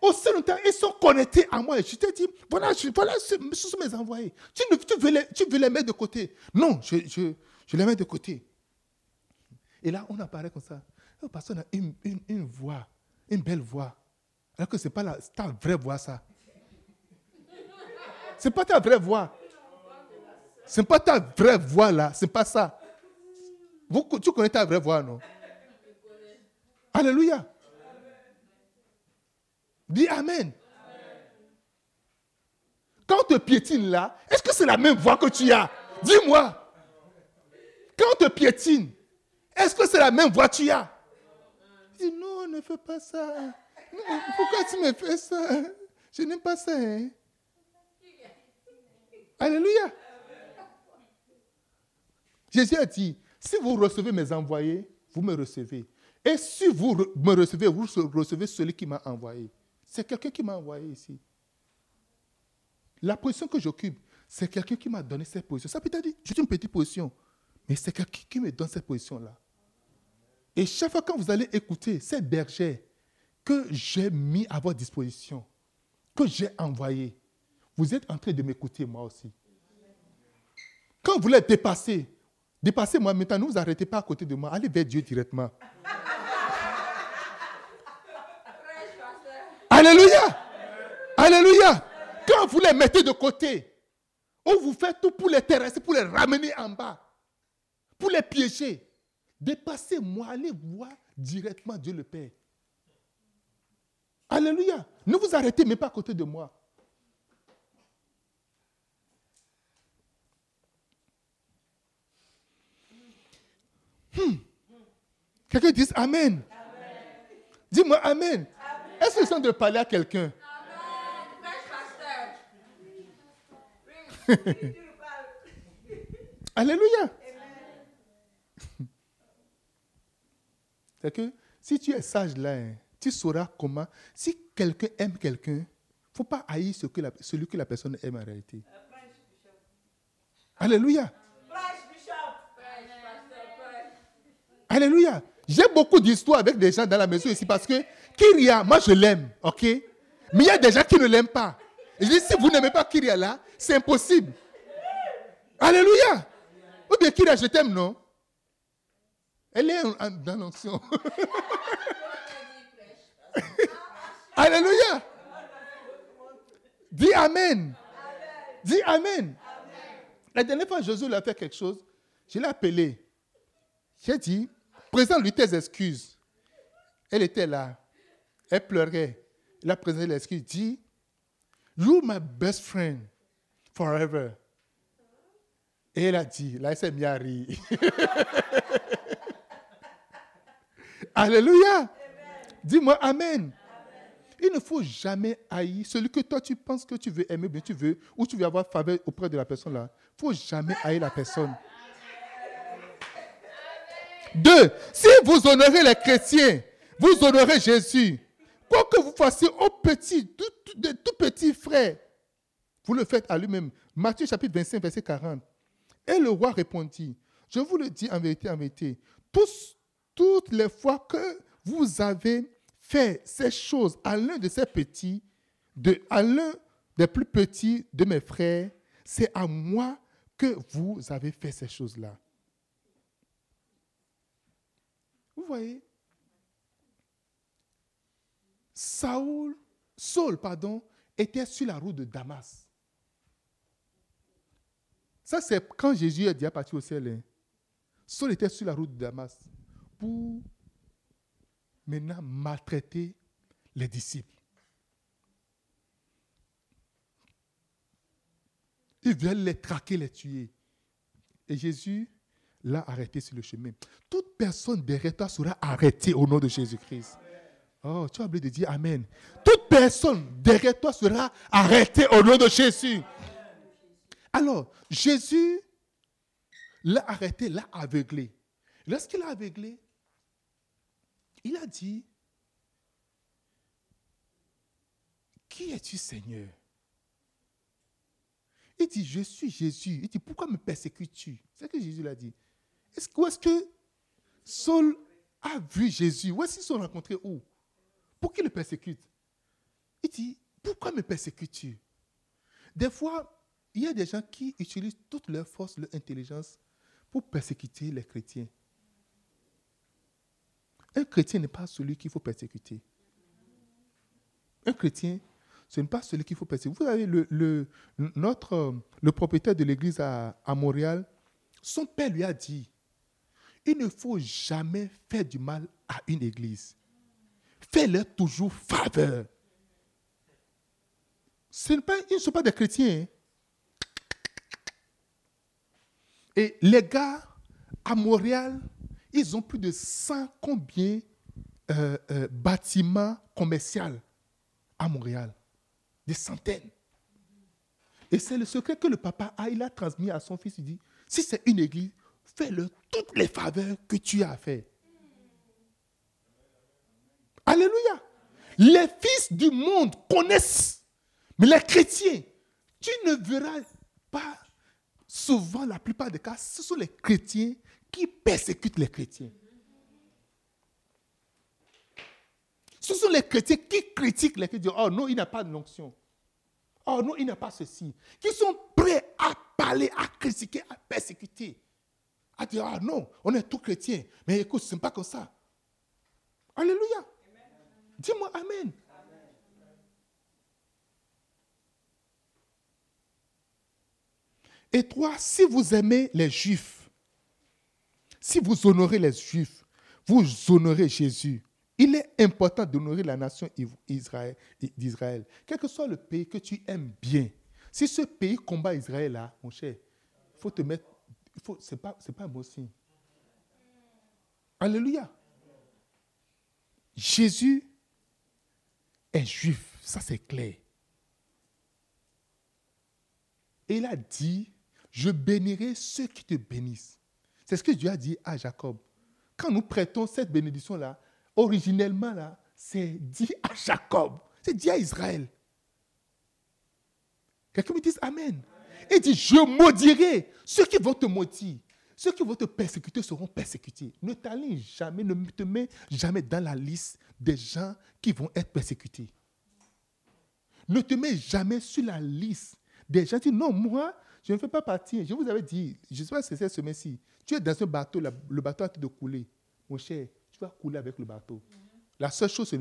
Aussi longtemps, ils sont connectés à moi. Je te dis, voilà, voilà ce, sont mes envoyés. Tu, veux les, tu, veux les, mettre de côté. Non, je, je, je, les mets de côté. Et là, on apparaît comme ça. Parce qu'on a une, une, une, voix, une belle voix. Alors que ce n'est pas la, ta vraie voix, ça. Ce n'est pas ta vraie voix. Ce n'est pas ta vraie voix, là. Ce n'est pas ça. Tu connais ta vraie voix, non? Alléluia. Dis Amen. Quand on te piétine là, est-ce que c'est la même voix que tu as? Dis-moi. Quand on te piétine, est-ce que c'est la même voix que tu as? Dis non, ne fais pas ça. pourquoi tu me fais ça? Je n'aime pas ça. Hein? Alléluia. Jésus a dit, si vous recevez mes envoyés, vous me recevez. Et si vous me recevez, vous recevez celui qui m'a envoyé. C'est quelqu'un qui m'a envoyé ici. La position que j'occupe, c'est quelqu'un qui m'a donné cette position. Ça peut être j'ai une petite position, mais c'est quelqu'un qui me donne cette position-là. Et chaque fois que vous allez écouter ces bergers que j'ai mis à votre disposition, que j'ai envoyé, vous êtes en train de m'écouter moi aussi. Quand vous l'êtes dépassé, dépassez-moi maintenant, ne vous arrêtez pas à côté de moi, allez vers Dieu directement. Alléluia. Alléluia. Quand vous les mettez de côté, ou vous faites tout pour les terrasser, pour les ramener en bas, pour les piéger, dépassez-moi, allez voir directement Dieu le Père. Alléluia. Ne vous arrêtez même pas à côté de moi. Hmm. Quelqu'un dit Amen. Dis-moi Amen. Est-ce que c'est de parler à quelqu'un? Alléluia. C'est que si tu es sage là, hein, tu sauras comment. Si quelqu'un aime quelqu'un, il ne faut pas haïr ce que celui que la personne aime en réalité. Alléluia. Alléluia. J'ai beaucoup d'histoires avec des gens dans la maison ici parce que Kyria, moi je l'aime, ok? Mais il y a des gens qui ne l'aiment pas. Je dis, si vous n'aimez pas Kyria là, c'est impossible. Alléluia. Ou bien Kyria, je t'aime, non? Elle est dans l'onction. Alléluia. Dis Amen. Dis Amen. La dernière fois, Jésus a fait quelque chose. Je l'ai appelé. J'ai dit, présente-lui tes excuses. Elle était là. Elle pleurait. Il a présenté l'excuse. Dit, You're my best friend forever. Et elle a dit, là, elle s'est mise à rire. Alléluia. Dis-moi Amen. Il ne faut jamais haïr celui que toi tu penses que tu veux aimer, bien tu veux, ou tu veux avoir faveur auprès de la personne là. Il ne faut jamais haïr la personne. Deux, si vous honorez les chrétiens, vous honorez Jésus. Quoi que vous fassiez aux petits, de tout petits frères, vous le faites à lui-même. Matthieu chapitre 25, verset 40. Et le roi répondit, je vous le dis en vérité, en vérité, toutes les fois que vous avez fait ces choses à l'un de ces petits, de, à l'un des plus petits de mes frères, c'est à moi que vous avez fait ces choses-là. Vous voyez? Saul, Saul, pardon, était sur la route de Damas. Ça, c'est quand Jésus est déjà parti au ciel. Hein. Saul était sur la route de Damas pour maintenant maltraiter les disciples. Ils veulent les traquer, les tuer. Et Jésus l'a arrêté sur le chemin. Toute personne derrière toi sera arrêtée au nom de Jésus-Christ. Oh, tu as oublié de dire Amen. Toute personne derrière toi sera arrêtée au nom de Jésus. Alors, Jésus l'a arrêté, l'a aveuglé. Lorsqu'il l'a aveuglé, il a dit, qui es-tu Seigneur? Il dit, je suis Jésus. Il dit, pourquoi me persécutes-tu? C'est ce que Jésus l'a dit. Est-ce, où est-ce que Saul a vu Jésus? Où est-ce qu'ils sont rencontrés où? Pour qu'il le persécute? Il dit, pourquoi me persécutes-tu? Des fois, il y a des gens qui utilisent toute leur force, leur intelligence pour persécuter les chrétiens. Un chrétien n'est pas celui qu'il faut persécuter. Un chrétien, ce n'est pas celui qu'il faut persécuter. Vous avez le, notre, le propriétaire de l'église à Montréal, son père lui a dit, il ne faut jamais faire du mal à une église. Fais-leur toujours faveur. Pas, ils ne sont pas des chrétiens. Hein. Et les gars à Montréal, ils ont plus de 100 combien euh, euh, bâtiments commerciaux à Montréal? Des centaines. Et c'est le secret que le papa a, il a transmis à son fils. Il dit, si c'est une église, fais-le toutes les faveurs que tu as à faire. Alléluia. Les fils du monde connaissent, mais les chrétiens, tu ne verras pas souvent, la plupart des cas, ce sont les chrétiens qui persécutent les chrétiens. Ce sont les chrétiens qui critiquent les chrétiens. Oh non, il n'a pas de l'onction. Oh non, il n'a pas ceci. Qui sont prêts à parler, à critiquer, à persécuter. À dire, ah non, on est tous chrétiens. Mais écoute, ce n'est pas comme ça. Alléluia. Dis-moi Amen. Et toi, si vous aimez les Juifs, si vous honorez les Juifs, vous honorez Jésus. Il est important d'honorer la nation d'Israël. Quel que soit le pays que tu aimes bien, si ce pays combat Israël là, mon cher, il faut te mettre. Ce n'est pas, un bon signe. Alléluia. Jésus est juif, ça c'est clair. Et il a dit, je bénirai ceux qui te bénissent. C'est ce que Dieu a dit à Jacob. Quand nous prêtons cette bénédiction-là, originellement, là, c'est dit à Jacob, c'est dit à Israël. Quelqu'un me dit Amen. Il dit, je maudirai ceux qui vont te maudire. Ceux qui vont te persécuter seront persécutés. Ne t'aligne jamais, ne te mets jamais dans la liste des gens qui vont être persécutés. Ne te mets jamais sur la liste des gens qui disent, non, moi, je ne fais pas partie. Je vous avais dit, je ne sais pas si c'est cette semaine-ci, tu es dans un bateau, le bateau a train de couler. Mon cher, tu vas couler avec le bateau. La seule chose, c'est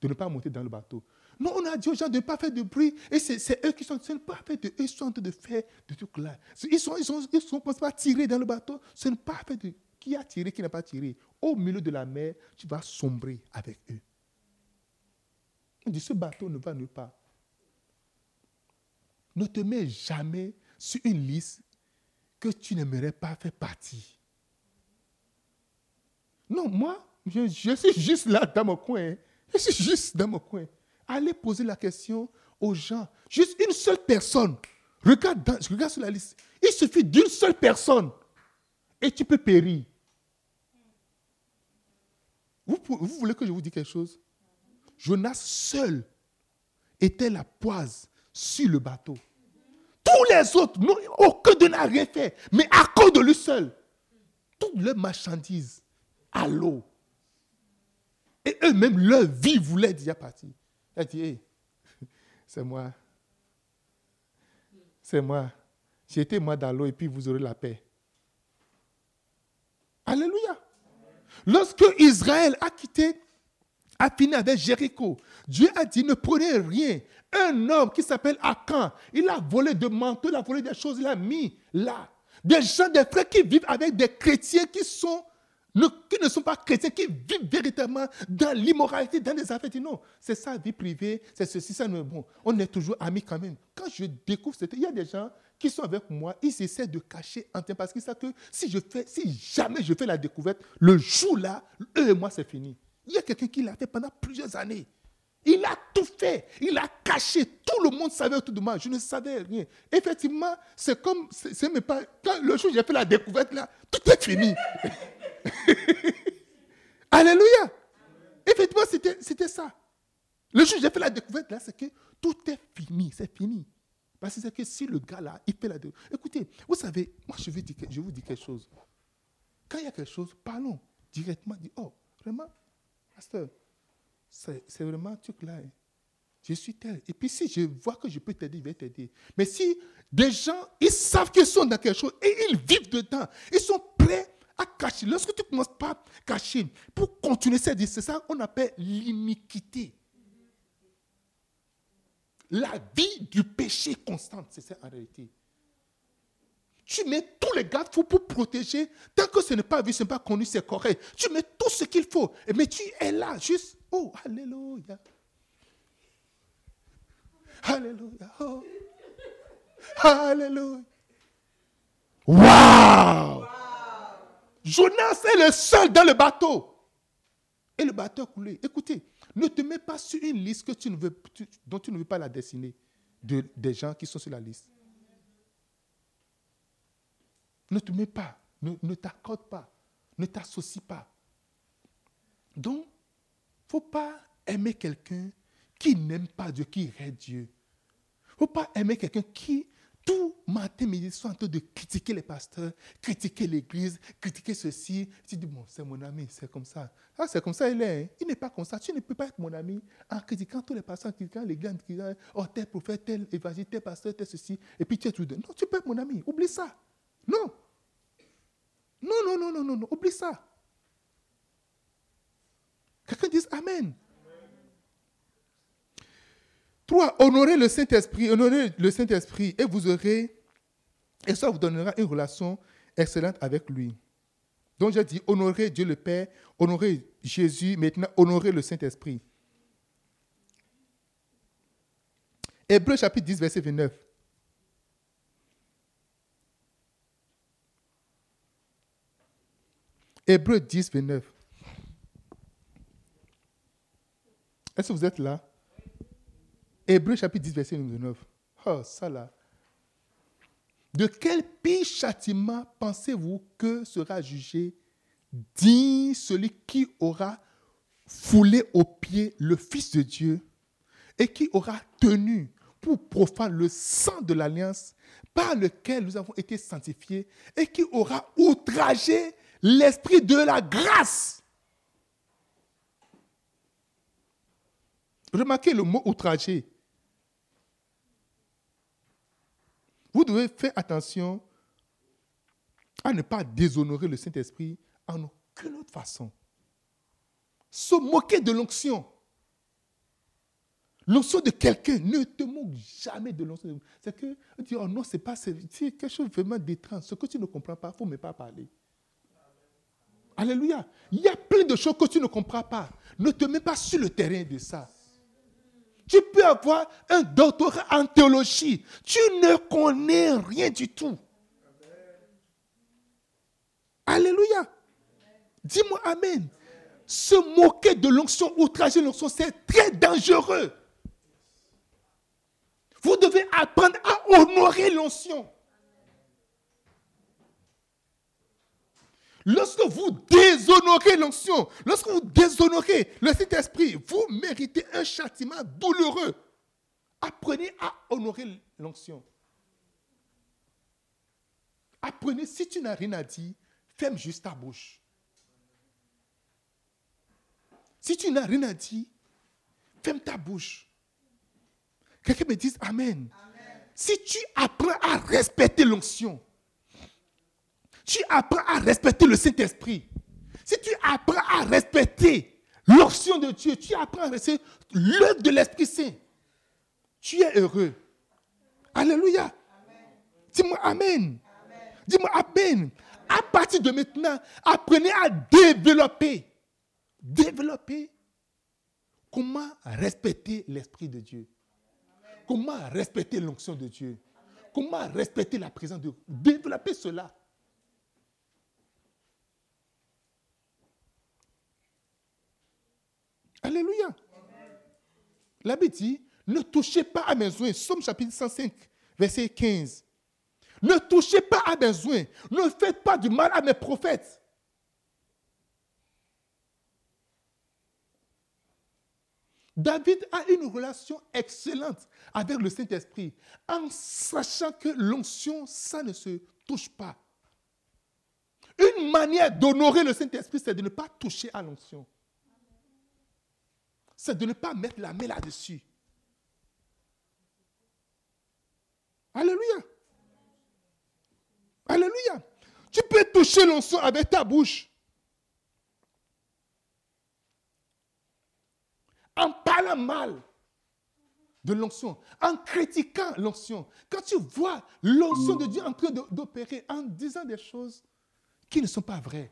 de ne pas monter dans le bateau. Non, on a dit aux gens de ne pas faire de bruit. Et c'est eux qui sont, ce pas fait de, ils sont en train de faire de tout là. Ils sont, ils sont, ils sont, pas tirer dans le bateau. Ce n'est pas fait de, qui a tiré, qui n'a pas tiré. Au milieu de la mer, tu vas sombrer avec eux. On dit, ce bateau ne va nulle part. Ne te mets jamais sur une liste que tu n'aimerais pas faire partie. Non, moi, je, je, suis juste là dans mon coin. Je suis juste dans mon coin. Allez poser la question aux gens. Juste une seule personne. Regarde, dans, regarde sur la liste. Il suffit d'une seule personne et tu peux périr. Vous, voulez que je vous dise quelque chose? Jonas seul était la poise sur le bateau. Tous les autres, aucun de n'a rien fait. Mais à cause de lui seul, toutes leurs marchandises à l'eau. Et eux-mêmes, leur vie voulait déjà partir. Elle dit, c'est moi. C'est moi. J'ai été moi dans l'eau et puis vous aurez la paix. Alléluia. Lorsque Israël a quitté, a fini avec Jéricho, Dieu a dit ne prenez rien. Un homme qui s'appelle Akan, il a volé de manteaux, il a volé des choses, il a mis là. Des gens, des frères qui vivent avec des chrétiens qui sont qui ne sont pas chrétiens, qui vivent véritablement dans l'immoralité, dans des affaires. Non, c'est ça, vie privée, c'est ceci, ça. Bon, on est toujours amis quand même. Quand je découvre, il y a des gens qui sont avec moi, ils essaient de cacher en temps parce qu'ils savent que si, je fais, si jamais je fais la découverte, le jour-là, eux et moi, c'est fini. Il y a quelqu'un qui l'a fait pendant plusieurs années. Il a tout fait. Il a caché. Tout le monde savait autour de moi. Je ne savais rien. Effectivement, c'est comme. Pas, quand le jour où j'ai fait la découverte, là, tout est fini. Alléluia. Effectivement, c'était ça. Le où j'ai fait la découverte, là, c'est que tout est fini. C'est fini. Parce que c'est que si le gars là, il fait la découverte. Écoutez, vous savez, moi je, vais vous dis quelque chose. Quand il y a quelque chose, parlons directement. Oh, vraiment, pasteur, c'est vraiment truc là. Hein. Je suis tel. Et puis si je vois que je peux t'aider, je vais t'aider. Mais si des gens, ils savent qu'ils sont dans quelque chose et ils vivent dedans, ils sont prêts à cacher. Lorsque tu commences pas à cacher, pour continuer vie, c'est ça qu'on appelle l'iniquité. La vie du péché constante, c'est ça en réalité. Tu mets tous les garde-fous pour protéger. Tant que ce n'est pas vu, ce n'est pas connu, c'est correct. Tu mets tout ce qu'il faut. Mais tu es là, juste. Oh, Alléluia. Alléluia. Oh. Alléluia. Waouh! Jonas est le seul dans le bateau. Et le bateau a coulé. Écoutez, ne te mets pas sur une liste dont tu ne veux pas la dessiner de, des gens qui sont sur la liste. Ne te mets pas, ne, ne t'accorde pas, ne t'associe pas. Donc, il ne faut pas aimer quelqu'un qui n'aime pas Dieu, qui est Dieu. Il ne faut pas aimer quelqu'un qui tout matin, midi, sont en train de critiquer les pasteurs, critiquer l'église, critiquer ceci. Tu dis, bon, c'est mon ami, c'est comme ça. Ah, c'est comme ça, il est. Hein. Il n'est pas comme ça. Tu ne peux pas être mon ami en critiquant tous les pasteurs, en critiquant l'église, en critiquant, oh, tel prophète, tel évangile, tel pasteur, tel ceci. Et puis tu es tout de. Non, tu peux être mon ami. Oublie ça. Non. Non, non, non, non, non, non. Oublie ça. Quelqu'un dit Amen. 3. Honorez le Saint-Esprit, honorez le Saint-Esprit et vous aurez, et ça vous donnera une relation excellente avec lui. Donc j'ai dit, honorez Dieu le Père, honorez Jésus, maintenant honorez le Saint-Esprit. Hébreu chapitre 10, verset 29. Hébreu 10, 29. Est-ce que vous êtes là? Hébreu chapitre 10, verset 9. Oh, ça là. De quel pire châtiment pensez-vous que sera jugé dit celui qui aura foulé aux pieds le Fils de Dieu et qui aura tenu pour profane le sang de l'alliance par lequel nous avons été sanctifiés et qui aura outragé l'esprit de la grâce? Remarquez le mot outragé. Vous devez faire attention à ne pas déshonorer le Saint-Esprit en aucune autre façon. Se moquer de l'onction. L'onction de quelqu'un, ne te moque jamais de l'onction. C'est que, tu oh non, c'est pas, quelque chose vraiment d'étrange. Ce que tu ne comprends pas, il ne faut même pas parler. Alléluia. Il y a plein de choses que tu ne comprends pas. Ne te mets pas sur le terrain de ça. Tu peux avoir un doctorat en théologie. Tu ne connais rien du tout. Alléluia. Dis-moi Amen. Se moquer de l'onction, outrager l'onction, c'est très dangereux. Vous devez apprendre à honorer l'onction. Lorsque vous déshonorez l'onction, lorsque vous déshonorez le Saint-Esprit, vous méritez un châtiment douloureux. Apprenez à honorer l'onction. Apprenez, si tu n'as rien à dire, ferme juste ta bouche. Si tu n'as rien à dire, ferme ta bouche. Quelqu'un me dise Amen. Si tu apprends à respecter l'onction, tu apprends à respecter le Saint-Esprit, si tu apprends à respecter l'onction de Dieu, tu apprends à respecter l'œuvre de l'Esprit Saint, tu es heureux. Alléluia. Dis-moi Amen. Dis-moi Amen. À partir de maintenant, apprenez à développer, développer comment respecter l'Esprit de Dieu. Comment respecter l'onction de Dieu Comment respecter la présence de Dieu Développer cela. Alléluia. La Bible dit, ne touchez pas à mes soins. Somme chapitre 105, verset 15. Ne touchez pas à mes soins. Ne faites pas du mal à mes prophètes. David a une relation excellente avec le Saint-Esprit, en sachant que l'onction, ça ne se touche pas. Une manière d'honorer le Saint-Esprit, c'est de ne pas toucher à l'onction. C'est de ne pas mettre la main là-dessus. Alléluia. Alléluia. Tu peux toucher l'onction avec ta bouche. en parlant mal de l'onction, en critiquant l'onction, quand tu vois l'onction de Dieu en train d'opérer, en disant des choses qui ne sont pas vraies.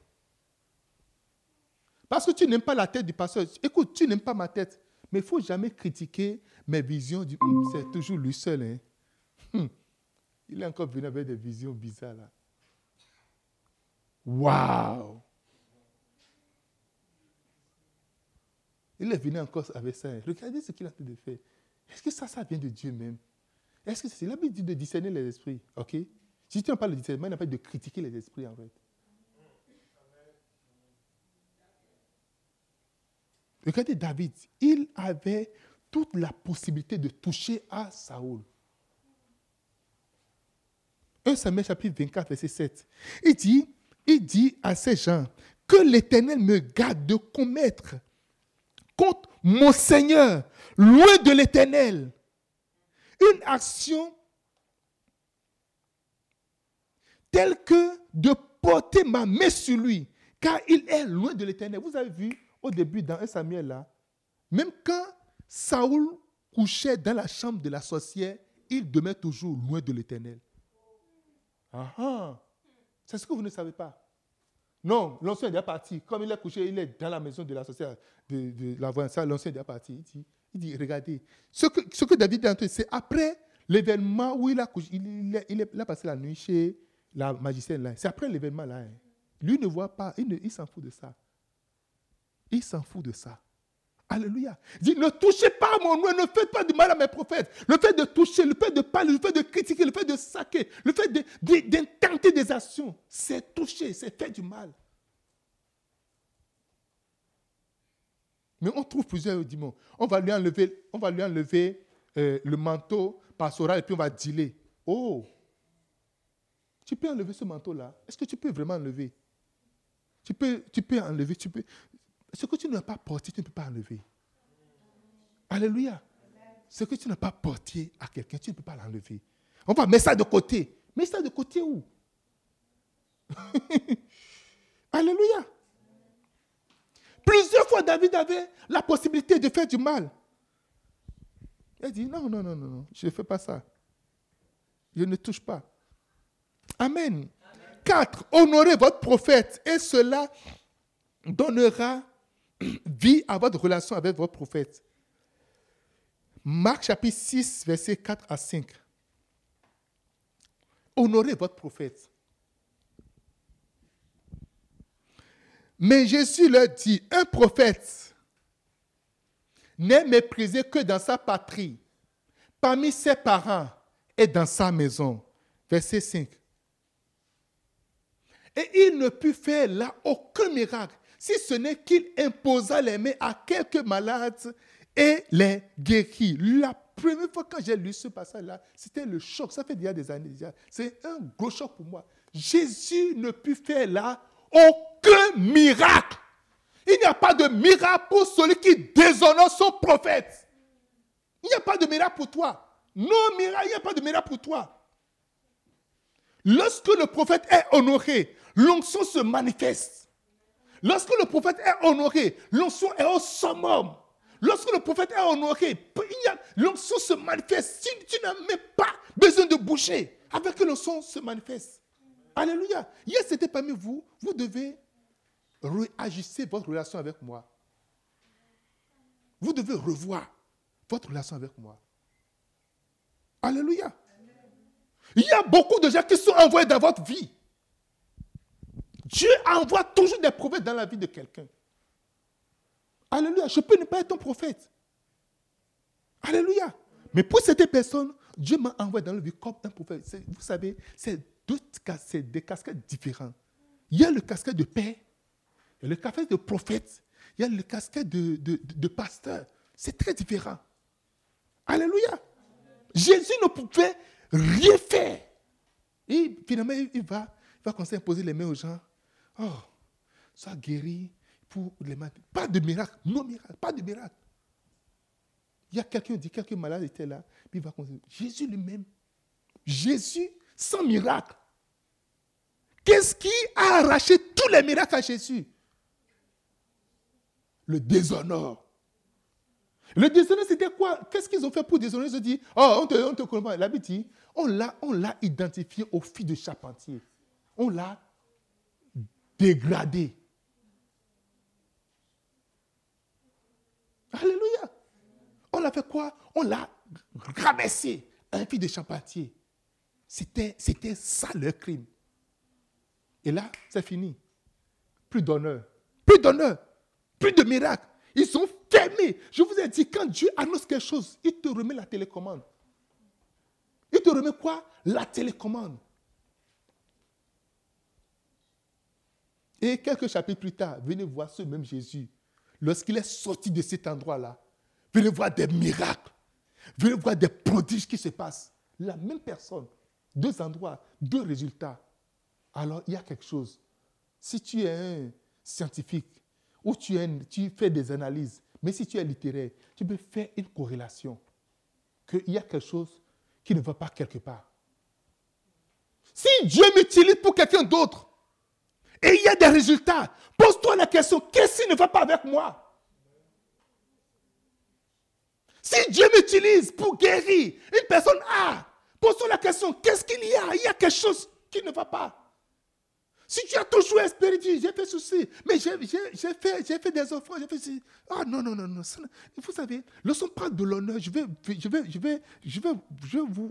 Parce que tu n'aimes pas la tête du pasteur. Écoute, tu n'aimes pas ma tête. Mais il ne faut jamais critiquer mes visions. Hum, c'est toujours lui seul. Hein. Hum. Il est encore venu avec des visions bizarres là. Waouh! Il est venu encore avec ça. Regardez ce qu'il a fait de faire. Est-ce que ça, ça vient de Dieu même? Est-ce que c'est l'habitude de discerner les esprits Ok? Si tu n'as pas le discernement, il n'a pas de critiquer les esprits en fait. Regardez David, il avait toute la possibilité de toucher à Saoul. 1 Samuel chapitre 24, verset 7. Il dit, il dit à ces gens, que l'Éternel me garde de commettre contre mon Seigneur, loin de l'éternel. Une action telle que de porter ma main sur lui, car il est loin de l'éternel. Vous avez vu au début dans 1 Samuel là, même quand Saoul couchait dans la chambre de la sorcière, il demeure toujours loin de l'éternel. Ah, ah. C'est ce que vous ne savez pas. Non, l'ancien est déjà parti. Comme il est couché, il est dans la maison de la société de, de la l'ancien est déjà parti. Il dit, il dit regardez, ce que, ce que David a c'est après l'événement où il a, passé la nuit chez la magicienne. là. C'est après l'événement là. Hein. Lui ne voit pas, il s'en fout de ça. Il s'en fout de ça. Alléluia. Il dit, ne touchez pas à mon nom, ne faites pas du mal à mes prophètes. Le fait de toucher, le fait de parler, le fait de critiquer, le fait de saquer, le fait d'intenter des actions, c'est toucher, c'est faire du mal. Mais on trouve plusieurs démons. On va lui enlever, on va lui enlever euh, le manteau pastoral et puis on va dealer. Oh, tu peux enlever ce manteau-là. Est-ce que tu peux vraiment enlever? Tu peux, tu peux enlever, tu peux. Ce que tu n'as pas porté, tu ne peux pas enlever. Alléluia. Ce que tu n'as pas porté à quelqu'un, tu ne peux pas l'enlever. On va mettre ça de côté. Mets ça de côté où? Alléluia. Plusieurs fois, David avait la possibilité de faire du mal. Il a dit, non, non, non, non, je ne fais pas ça. Je ne touche pas. Amen. Quatre, Honorez votre prophète et cela donnera vie à votre relation avec votre prophète. Marc chapitre 6, versets 4 à 5. Honorez votre prophète. Mais Jésus leur dit, un prophète n'est méprisé que dans sa patrie, parmi ses parents et dans sa maison. Verset 5. Et il ne put faire là aucun miracle, si ce n'est qu'il imposa les mains à quelques malades et les guérit. La première fois que j'ai lu ce passage-là, c'était le choc. Ça fait déjà des années déjà. C'est un gros choc pour moi. Jésus ne put faire là aucun miracle. Il n'y a pas de miracle pour celui qui déshonore son prophète. Il n'y a pas de miracle pour toi. Non, miracle, il n'y a pas de miracle pour toi. Lorsque le prophète est honoré, l'onction se manifeste. Lorsque le prophète est honoré, l'onction est au summum. Lorsque le prophète est honoré, l'onction se manifeste. Si tu n'as même pas besoin de boucher, avec l'onction se manifeste. Alléluia. Hier, c'était parmi vous. Vous devez réajuster votre relation avec moi. Vous devez revoir votre relation avec moi. Alléluia. Il y a beaucoup de gens qui sont envoyés dans votre vie. Dieu envoie toujours des prophètes dans la vie de quelqu'un. Alléluia. Je peux ne pas être un prophète. Alléluia. Mais pour cette personne, Dieu m'a envoyé dans la vie comme un prophète. Vous savez, c'est des casquettes différentes. Il y a le casquette de père, il y a le casquette de prophète, il y a le casquette de, pasteur. C'est très différent. Alléluia. Jésus ne pouvait rien faire. Et finalement, il va, il va commencer à poser les mains aux gens. Oh, sois guéri pour les malades. Pas de miracle, non miracle, pas de miracle. Il y a quelqu'un dit, quelqu'un malade était là, puis il va commencer. Jésus lui-même, Jésus sans miracle. Qu'est-ce qui a arraché tous les miracles à Jésus? Le déshonneur. Le déshonneur, c'était quoi? Qu'est-ce qu'ils ont fait pour déshonorer Ils ont dit, oh, on te, on te connaît pas. La dit, on l'a identifié au fil de charpentier. On l'a dégradé. Alléluia. On l'a fait quoi? On l'a rabaissé un fil de. C'était, c'était ça leur crime. Et là, c'est fini. Plus d'honneur. Plus d'honneur. Plus de miracles. Ils sont fermés. Je vous ai dit, quand Dieu annonce quelque chose, il te remet la télécommande. Il te remet quoi? La télécommande. Et quelques chapitres plus tard, venez voir ce même Jésus. Lorsqu'il est sorti de cet endroit-là, venez voir des miracles. Venez voir des prodiges qui se passent. La même personne, deux endroits, deux résultats. Alors il y a quelque chose. Si tu es un scientifique ou tu, tu fais des analyses, mais si tu es littéraire, tu peux faire une corrélation. Qu'il y a quelque chose qui ne va pas quelque part. Si Dieu m'utilise pour quelqu'un d'autre et il y a des résultats, pose-toi la question, qu'est-ce qui ne va pas avec moi? Si Dieu m'utilise pour guérir une personne A, pose-toi la question, qu'est-ce qu'il y a? Il y a quelque chose qui ne va pas. Si tu as toujours espéré, j'ai fait ceci, mais j'ai fait, des offres, j'ai fait ceci. Ah non, non, non, non. Vous savez, lorsqu'on parle de l'honneur, je vais, je, vais, je, vais, je, vais,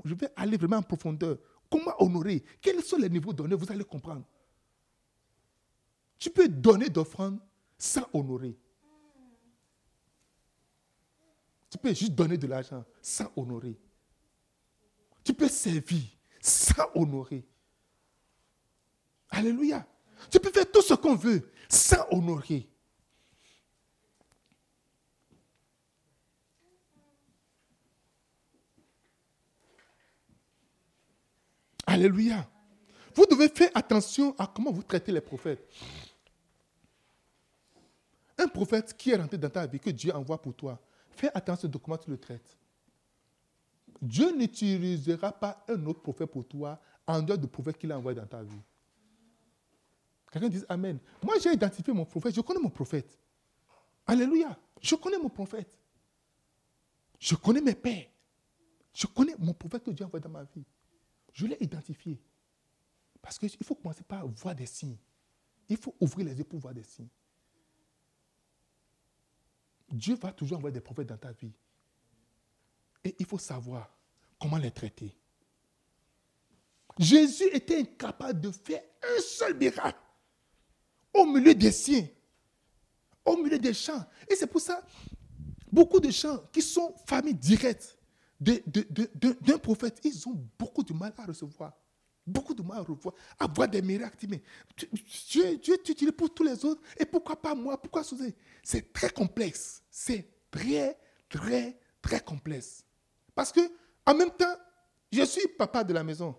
je vais aller vraiment en profondeur. Comment honorer? Quels sont les niveaux d'honneur? Vous allez comprendre. Tu peux donner d'offrandes sans honorer. Tu peux juste donner de l'argent sans honorer. Tu peux servir sans honorer. Alléluia. Tu peux faire tout ce qu'on veut sans honorer. Alléluia. Vous devez faire attention à comment vous traitez les prophètes. Un prophète qui est rentré dans ta vie, que Dieu envoie pour toi, fais attention de comment tu le traites. Dieu n'utilisera pas un autre prophète pour toi en dehors du prophète qu'il a envoyé dans ta vie. Quelqu'un dit Amen. Moi, j'ai identifié mon prophète. Je connais mon prophète. Alléluia. Je connais mon prophète. Je connais mes pères. Je connais mon prophète que Dieu a envoyé dans ma vie. Je l'ai identifié. Parce qu'il faut commencer par voir des signes. Il faut ouvrir les yeux pour voir des signes. Dieu va toujours envoyer des prophètes dans ta vie. Et il faut savoir comment les traiter. Jésus était incapable de faire un seul miracle au milieu des siens, au milieu des champs. Et c'est pour ça, beaucoup de gens qui sont familles directes d'un prophète, ils ont beaucoup de mal à recevoir. Beaucoup de mal à voir des miracles. Mais Dieu, Dieu t'utilise pour tous les autres. Et pourquoi pas moi? Pourquoi C'est très complexe. C'est très, très, très complexe. Parce que, en même temps, je suis papa de la maison.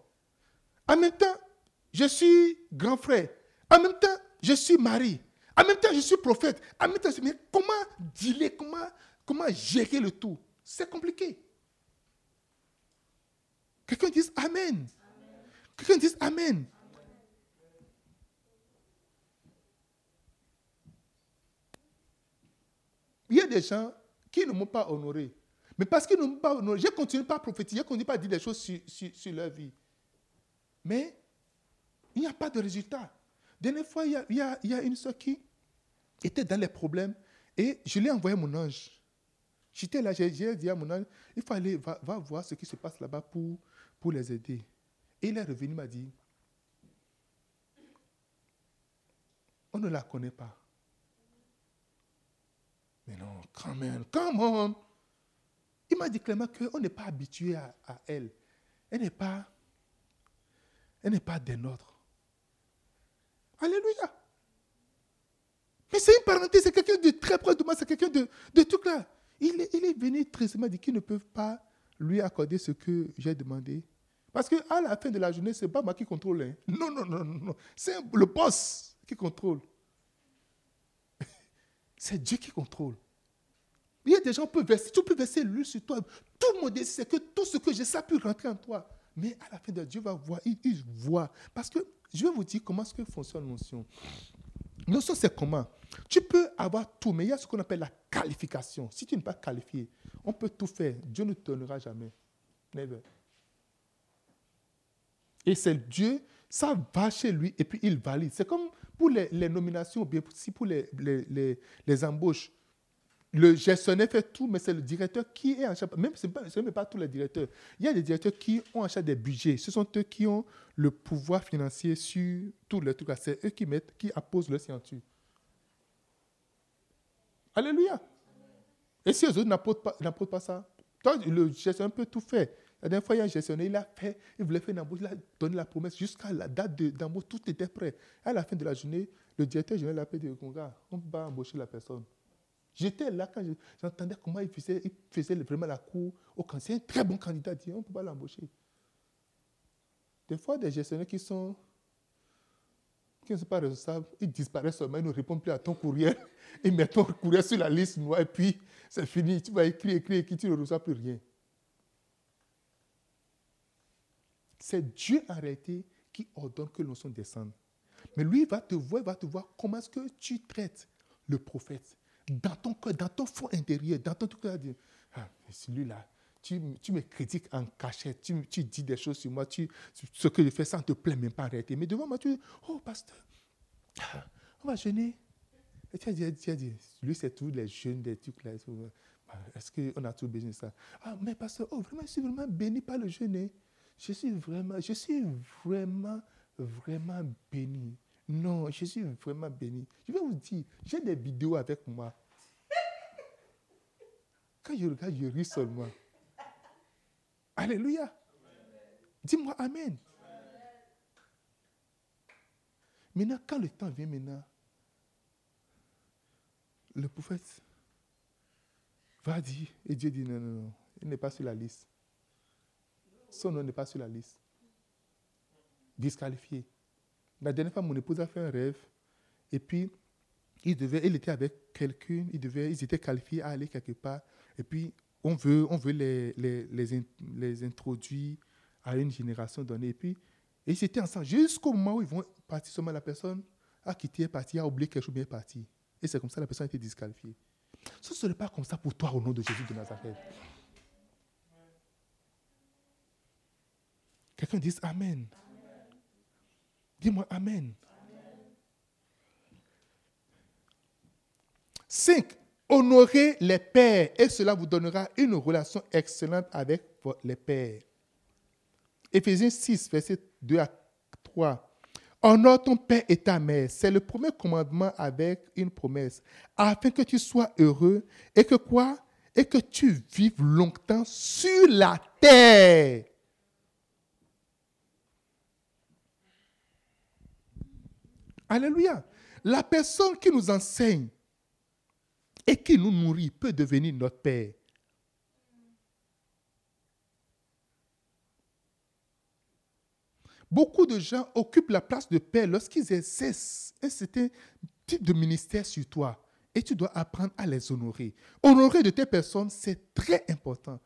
En même temps, je suis grand frère. En même temps, je suis mari. En même temps, je suis prophète. En même temps, mais comment dealer, comment, comment gérer le tout? C'est compliqué. Quelqu'un dise Amen. Quelqu'un dise Amen. Il y a des gens qui ne m'ont pas honoré. Mais parce qu'ils ne m'ont pas honoré, je continue pas à prophétiser, je continue pas à dire des choses sur, leur vie. Mais il n'y a pas de résultat. Dernière fois, il y a, il y a une soeur qui était dans les problèmes et je lui ai envoyé mon ange. J'étais là, j'ai dit à mon ange, il aller, va, va voir ce qui se passe là-bas pour, pour les aider. Et il est revenu, il m'a dit, on ne la connaît pas. Mais non, quand même, come Il m'a dit clairement qu'on n'est pas habitué à, elle. Elle n'est pas, elle n'est pas des nôtres. Alléluia. Mais c'est une parenté, c'est quelqu'un de très proche de moi, c'est quelqu'un de, de tout là. Il est, il est venu tristement dire qu'ils ne peuvent pas lui accorder ce que j'ai demandé. Parce qu'à la fin de la journée, ce n'est pas moi qui contrôle. Hein. Non, non, non, non. C'est le boss qui contrôle. C'est Dieu qui contrôle. Il y a des gens qui peuvent verser, tu peux verser l'huile sur toi. Tout le monde c'est que tout ce que j'ai, ça peut rentrer en toi. Mais à la fin de Dieu va voir, il, voit. Parce que je vais vous dire comment est-ce que fonctionne l'onction. L'onction, c'est comment? Tu peux avoir tout, mais il y a ce qu'on appelle la qualification. Si tu n'es pas qualifié, on peut tout faire. Dieu ne te donnera jamais. Never. Et c'est Dieu, ça va chez lui et puis il valide. C'est comme pour les, nominations, bien aussi pour les, les, les, embauches. Le gestionnaire fait tout, mais c'est le directeur qui est en charge. Même ce n'est pas, tous les directeurs. Il y a des directeurs qui ont en charge des budgets. Ce sont eux qui ont le pouvoir financier sur tous les trucs. C'est eux qui mettent, qui apposent leur signature. Alléluia. Et si les autres n'apportent pas, pas ça, toi, le gestionnaire peut tout faire. La dernière fois, il y a un gestionnaire, il a fait, il voulait faire une embauche, il a donné la promesse jusqu'à la date d'embauche, tout était prêt. À la fin de la journée, le directeur général a appelé mon gars, on ne peut pas embaucher la personne. J'étais là quand j'entendais comment il faisait, il faisait vraiment la cour au candidat. un très bon candidat, dit, on ne peut pas l'embaucher. Des fois, des gestionnaires qui sont qui ne sont pas responsables, ils disparaissent seulement, ils ne répondent plus à ton courrier. Ils mettent ton courrier sur la liste noire et puis c'est fini. Tu vas écrire, écrire, écrire, tu ne reçois plus rien. C'est Dieu en réalité qui ordonne que l'onction descende. Mais lui, va te voir, va te voir comment est-ce que tu traites le prophète. Dans ton cœur, dans ton fond intérieur, dans ton cœur, ah, celui-là, tu, tu, me critiques en cachette, tu, dis des choses sur moi, ce que je fais, ça ne te plaît même pas en réalité. Mais devant moi, tu dis, oh pasteur, ah, on va jeûner. Et tu as dit, lui, c'est tous les jeunes, des trucs là. Est-ce qu'on a tout besoin de ça? Ah, mais pasteur, oh, vraiment, je suis vraiment béni par le jeûne. Je suis vraiment, je suis vraiment, vraiment béni. Non, je suis vraiment béni. Je vais vous dire, j'ai des vidéos avec moi. Quand je regarde, je ris seulement. Alléluia. Dis-moi Amen. Maintenant, quand le temps vient maintenant, le prophète va dire, et Dieu dit non, non, non, il n'est pas sur la liste. Son nom n'est pas sur la liste. disqualifié. La dernière fois, mon épouse a fait un rêve. Et puis, il, devait, il était avec quelqu'un, il devait, ils étaient qualifiés à aller quelque part. Et puis, on veut, on veut les, les, les, les introduire à une génération donnée. Et puis, ils étaient ensemble jusqu'au moment où ils vont partir. Seulement la personne a quitté, est partie, a oublié quelque chose, bien parti. Et c'est comme ça que la personne a été disqualifiée. Ce ne serait pas comme ça pour toi au nom de Jésus de Nazareth. Quelqu'un dise Amen. Dis-moi Amen. 5. Honorez les pères et cela vous donnera une relation excellente avec les pères. Éphésiens 6, verset 2 à 3. Honore ton père et ta mère. C'est le premier commandement avec une promesse, afin que tu sois heureux et que quoi? Et que tu vives longtemps sur la terre. Alléluia. La personne qui nous enseigne et qui nous nourrit peut devenir notre Père. Beaucoup de gens occupent la place de Père lorsqu'ils exercent un certain type de ministère sur toi. Et tu dois apprendre à les honorer. Honorer de tes personnes, c'est très important.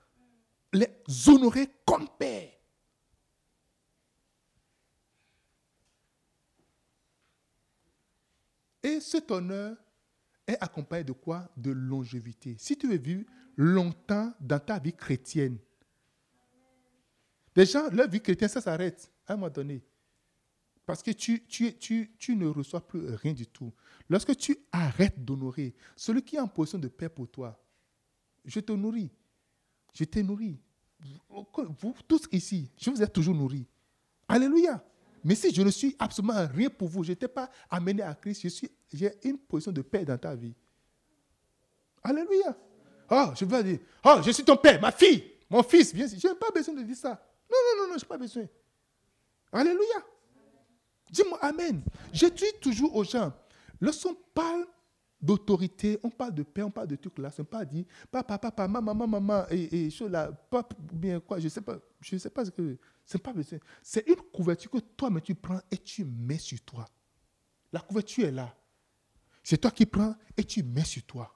Les honorer comme Père. Et cet honneur est accompagné de quoi? De longévité. Si tu veux vivre longtemps dans ta vie chrétienne, les gens, leur vie chrétienne, ça s'arrête à un moment donné. Parce que tu, tu, tu, tu, ne reçois plus rien du tout. Lorsque tu arrêtes d'honorer celui qui est en position de paix pour toi, je te nourris. Je t'ai nourri. Vous tous ici, je vous ai toujours nourri. Alléluia. Mais si je ne suis absolument rien pour vous, je n'étais pas amené à Christ, j'ai une position de paix dans ta vie. Alléluia. Oh, je veux dire, oh, je suis ton père, ma fille, mon fils, bien Je n'ai pas besoin de dire ça. Non, non, non, non, je n'ai pas besoin. Alléluia. Dis-moi Amen. Je dis toujours aux gens, lorsqu'on parle d'autorité, on parle de paix, on parle de trucs là, c'est pas dit, papa, papa, maman, maman, maman, et, et chose là, papa, bien quoi, je sais pas, je sais pas ce que c'est pas besoin. C'est une couverture que toi-même tu prends et tu mets sur toi. La couverture est là. C'est toi qui prends et tu mets sur toi.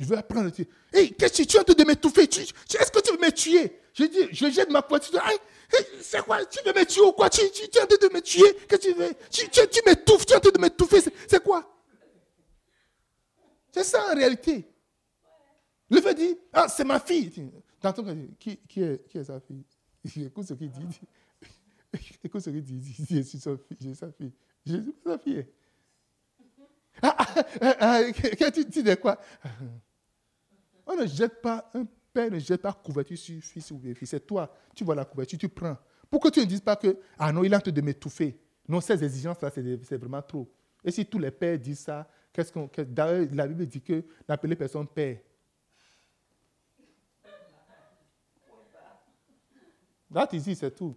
Je veux apprendre. Hé, qu'est-ce que tu es en train de m'étouffer? Est-ce que tu veux me tuer? Je dis, je jette ma couverture. c'est quoi? Tu veux me tuer ou quoi? Tu, es en train de me tuer? Qu'est-ce que tu veux? Tu, tu m'étouffes, tu es en train de m'étouffer. C'est quoi? C'est ça en réalité. Le fait dit, ah, c'est ma fille. Dans ton qui, qui, est, qui est sa fille? Écoute ce qu'il dit. Écoute ce qu'il dit. Je suis sa fille. Je suis sa fille. Je suis sa fille. Ah, ah, ah, ah tu dis de quoi? On ne jette pas, un père ne jette pas couverture sur fils ou fille. C'est toi, tu vois la couverture, tu prends. Pourquoi tu ne dis pas que, ah non, il est en train de m'étouffer Non, ces exigences-là, c'est vraiment trop. Et si tous les pères disent ça, qu'est-ce qu'on. D'ailleurs, la Bible dit que n'appelez personne père. That is c'est tout.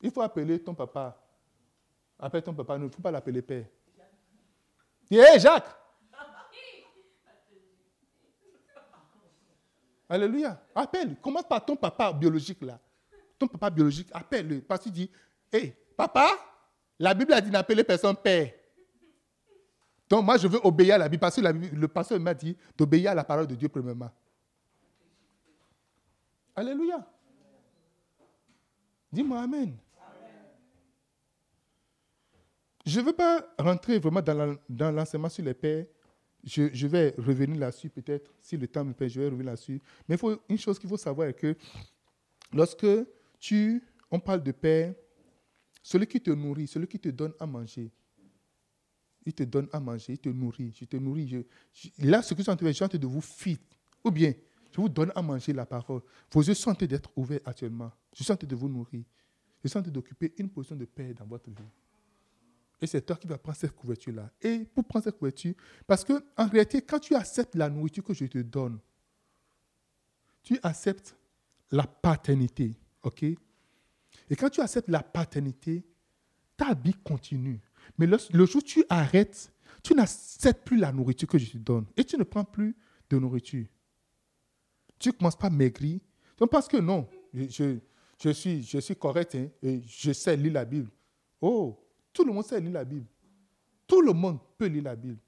Il faut appeler ton papa. Appelle ton papa, il ne faut pas l'appeler père. Hé Jacques! Alléluia. Appelle. Commence par ton papa biologique là. Ton papa biologique, appelle-le. Parce qu'il dit, hé, papa, la Bible a dit d'appeler personne père. Donc moi, je veux obéir à la Bible parce que le pasteur m'a dit d'obéir à la parole de Dieu premièrement. Alléluia. Dis-moi Amen. Je ne veux pas rentrer vraiment dans l'enseignement sur les pères. Je, vais revenir là-dessus peut-être, si le temps me permet, je vais revenir là-dessus. Mais une chose qu'il faut savoir est que lorsque tu, on parle de père, celui qui te nourrit, celui qui te donne à manger, il te donne à manger, il te nourrit, je te nourris. là, ce que je suis en train de de vous fit. Ou bien, je vous donne à manger la parole. Vos yeux sont d'être ouverts actuellement. Je suis en train de vous nourrir. Je suis en train d'occuper une position de paix dans votre vie. Et c'est toi qui vas prendre cette couverture-là. Et pour prendre cette couverture, parce que en réalité, quand tu acceptes la nourriture que je te donne, tu acceptes la paternité. OK? Et quand tu acceptes la paternité, ta vie continue. Mais le, le jour où tu arrêtes, tu n'acceptes plus la nourriture que je te donne. Et tu ne prends plus de nourriture tu ne commences pas maigrir. Donc parce que non, je, je suis, je suis correct hein, et je sais lire la Bible. Oh, tout le monde sait lire la Bible. Tout le monde peut lire la Bible.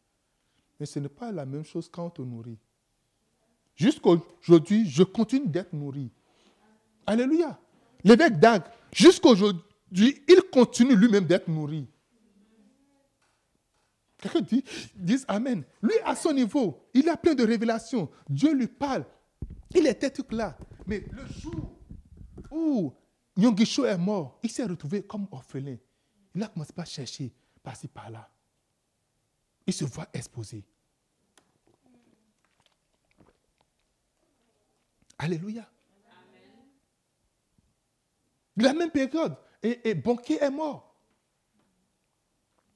Mais ce n'est pas la même chose quand on te nourrit. Jusqu'aujourd'hui, je continue d'être nourri. Alléluia. L'évêque Dag, jusqu'aujourd'hui, il continue lui-même d'être nourri. Quelqu'un dit, dit Amen. Lui, à son niveau, il a plein de révélations. Dieu lui parle. Il était tout là. Mais le jour où Nyongisho est mort, il s'est retrouvé comme orphelin. Il a commencé à chercher par-ci, par-là. Il se voit exposé. Alléluia. La même période, et, et Banquier est mort.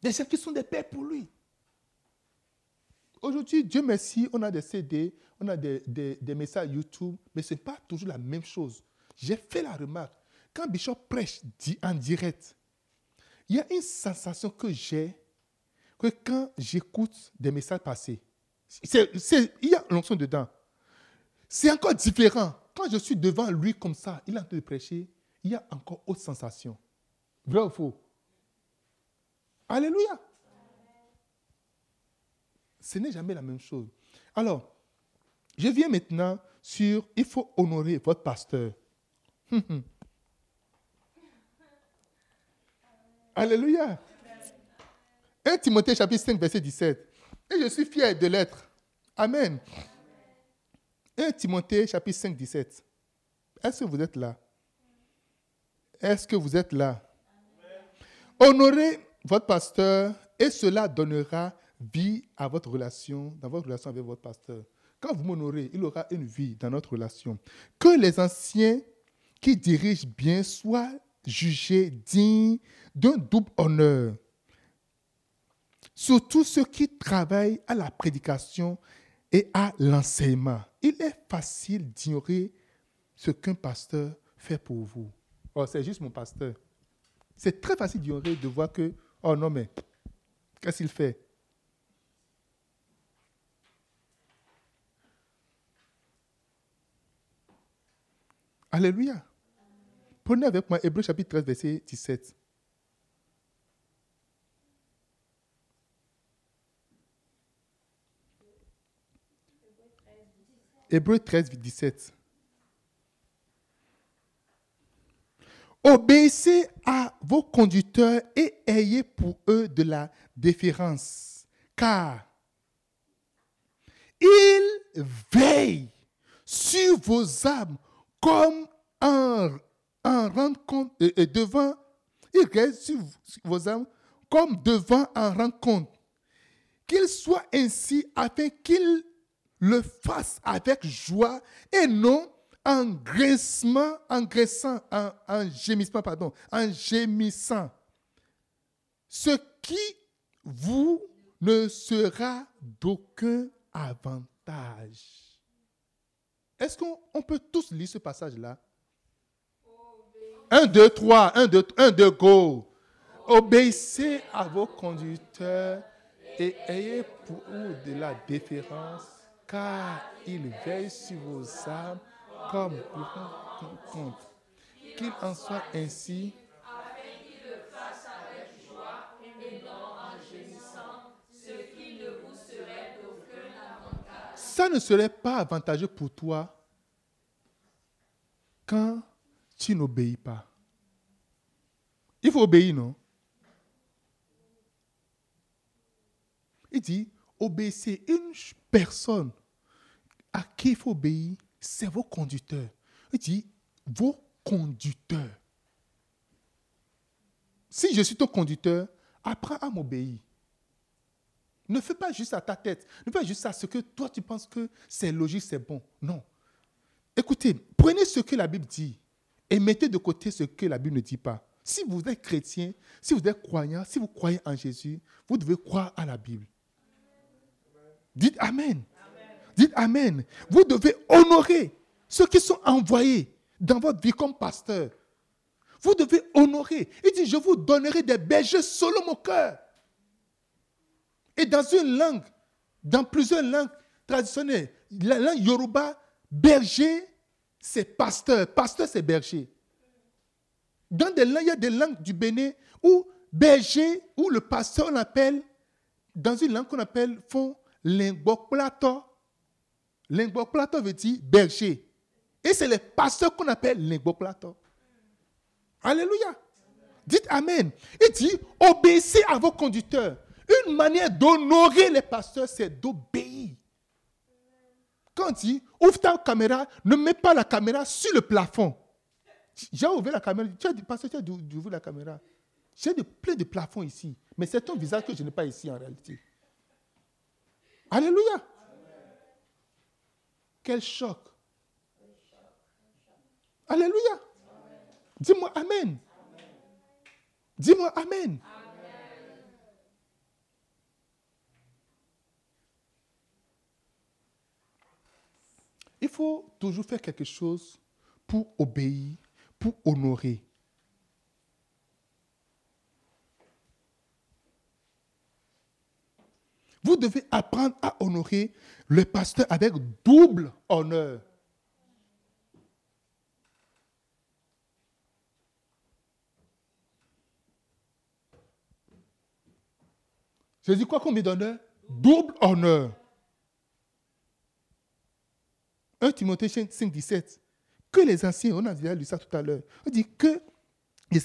Des gens qui sont des pères pour lui. Aujourd'hui, Dieu merci, on a des CD, on a des, des, messages YouTube, mais ce n'est pas toujours la même chose. J'ai fait la remarque, quand Bishop prêche en direct, il y a une sensation que j'ai que quand j'écoute des messages passés, il y a l'onction dedans. C'est encore différent. Quand je suis devant lui comme ça, il est en train de prêcher, il y a encore autre sensation. Vrai ou faux? Alléluia. Ce n'est jamais la même chose. Alors, je viens maintenant sur il faut honorer votre pasteur. Alléluia. 1 Timothée chapitre 5, verset 17. Et je suis fier de l'être. Amen. 1 Timothée chapitre 5, 17. Est-ce que vous êtes là? Est-ce que vous êtes là? Honorez votre pasteur et cela donnera vie à votre relation, dans votre relation avec votre pasteur. Quand vous m'honorez, il aura une vie dans notre relation. Que les anciens qui dirigent bien soient jugés dignes d'un double honneur. Surtout ceux qui travaillent à la prédication et à l'enseignement. Il est facile d'ignorer ce qu'un pasteur fait pour vous. Oh, c'est juste mon pasteur. C'est très facile d'ignorer, de voir que, oh non, mais qu'est-ce qu'il fait? Alléluia. Prenez avec moi Hébreu chapitre 13, verset 17. Hébreu 13, 17. Obéissez à vos conducteurs et ayez pour eux de la déférence, car ils veillent sur vos âmes comme un, un rendre compte et, devant, ils restent sur vos âmes comme devant un rendre compte. Qu'ils soient ainsi afin qu'ils le fasse avec joie et non en graissement, en graissant, en, gémissement, pardon, en gémissant. Ce qui vous ne sera d'aucun avantage. Est-ce qu'on peut tous lire ce passage-là? Un, deux, trois, un, deux, un, deux, go. Obéissez à vos conducteurs et ayez pour eux de la déférence car il veille sur vos âmes comme pour compte. Qu'il en soit ainsi. Ça ne serait pas avantageux pour toi quand tu n'obéis pas. Il faut obéir, non? Il dit, obéissez une personne à qui il faut obéir, c'est vos conducteurs. Il dit, vos conducteurs. Si je suis ton conducteur, apprends à m'obéir. Ne fais pas juste à ta tête. Ne fais juste à ce que toi tu penses que c'est logique, c'est bon. Non. Écoutez, prenez ce que la Bible dit et mettez de côté ce que la Bible ne dit pas. Si vous êtes chrétien, si vous êtes croyant, si vous croyez en Jésus, vous devez croire à la Bible. Dites Amen. Dites Amen. Vous devez honorer ceux qui sont envoyés dans votre vie comme pasteur. Vous devez honorer. Il dit, je vous donnerai des bergers selon mon cœur. Et dans une langue, dans plusieurs langues traditionnelles, la langue Yoruba, berger, c'est pasteur. Pasteur, c'est berger. Dans des langues, il y a des langues du Bénin où berger, où le pasteur, on appelle, dans une langue qu'on appelle, font lingoplato. Lingoplato veut dire berger. Et c'est les pasteurs qu'on appelle lingoplato. Alléluia. Dites Amen. Il dit, obéissez à vos conducteurs. Une manière d'honorer les pasteurs, c'est d'obéir. Quand il dit, ouvre ta caméra, ne mets pas la caméra sur le plafond. J'ai ouvert la caméra. Tu as dit, pasteur, tu as ouvert la caméra. J'ai de, plein de plafonds ici. Mais c'est ton visage que je n'ai pas ici en réalité. Alléluia. Quel choc. Alléluia. Dis-moi Amen. Dis-moi Amen. Il faut toujours faire quelque chose pour obéir, pour honorer. Vous devez apprendre à honorer le pasteur avec double honneur. Jésus quoi combien d'honneur Double honneur. 1 Timothée 5, 17. Que les anciens, on a déjà lu ça tout à l'heure, on dit que les,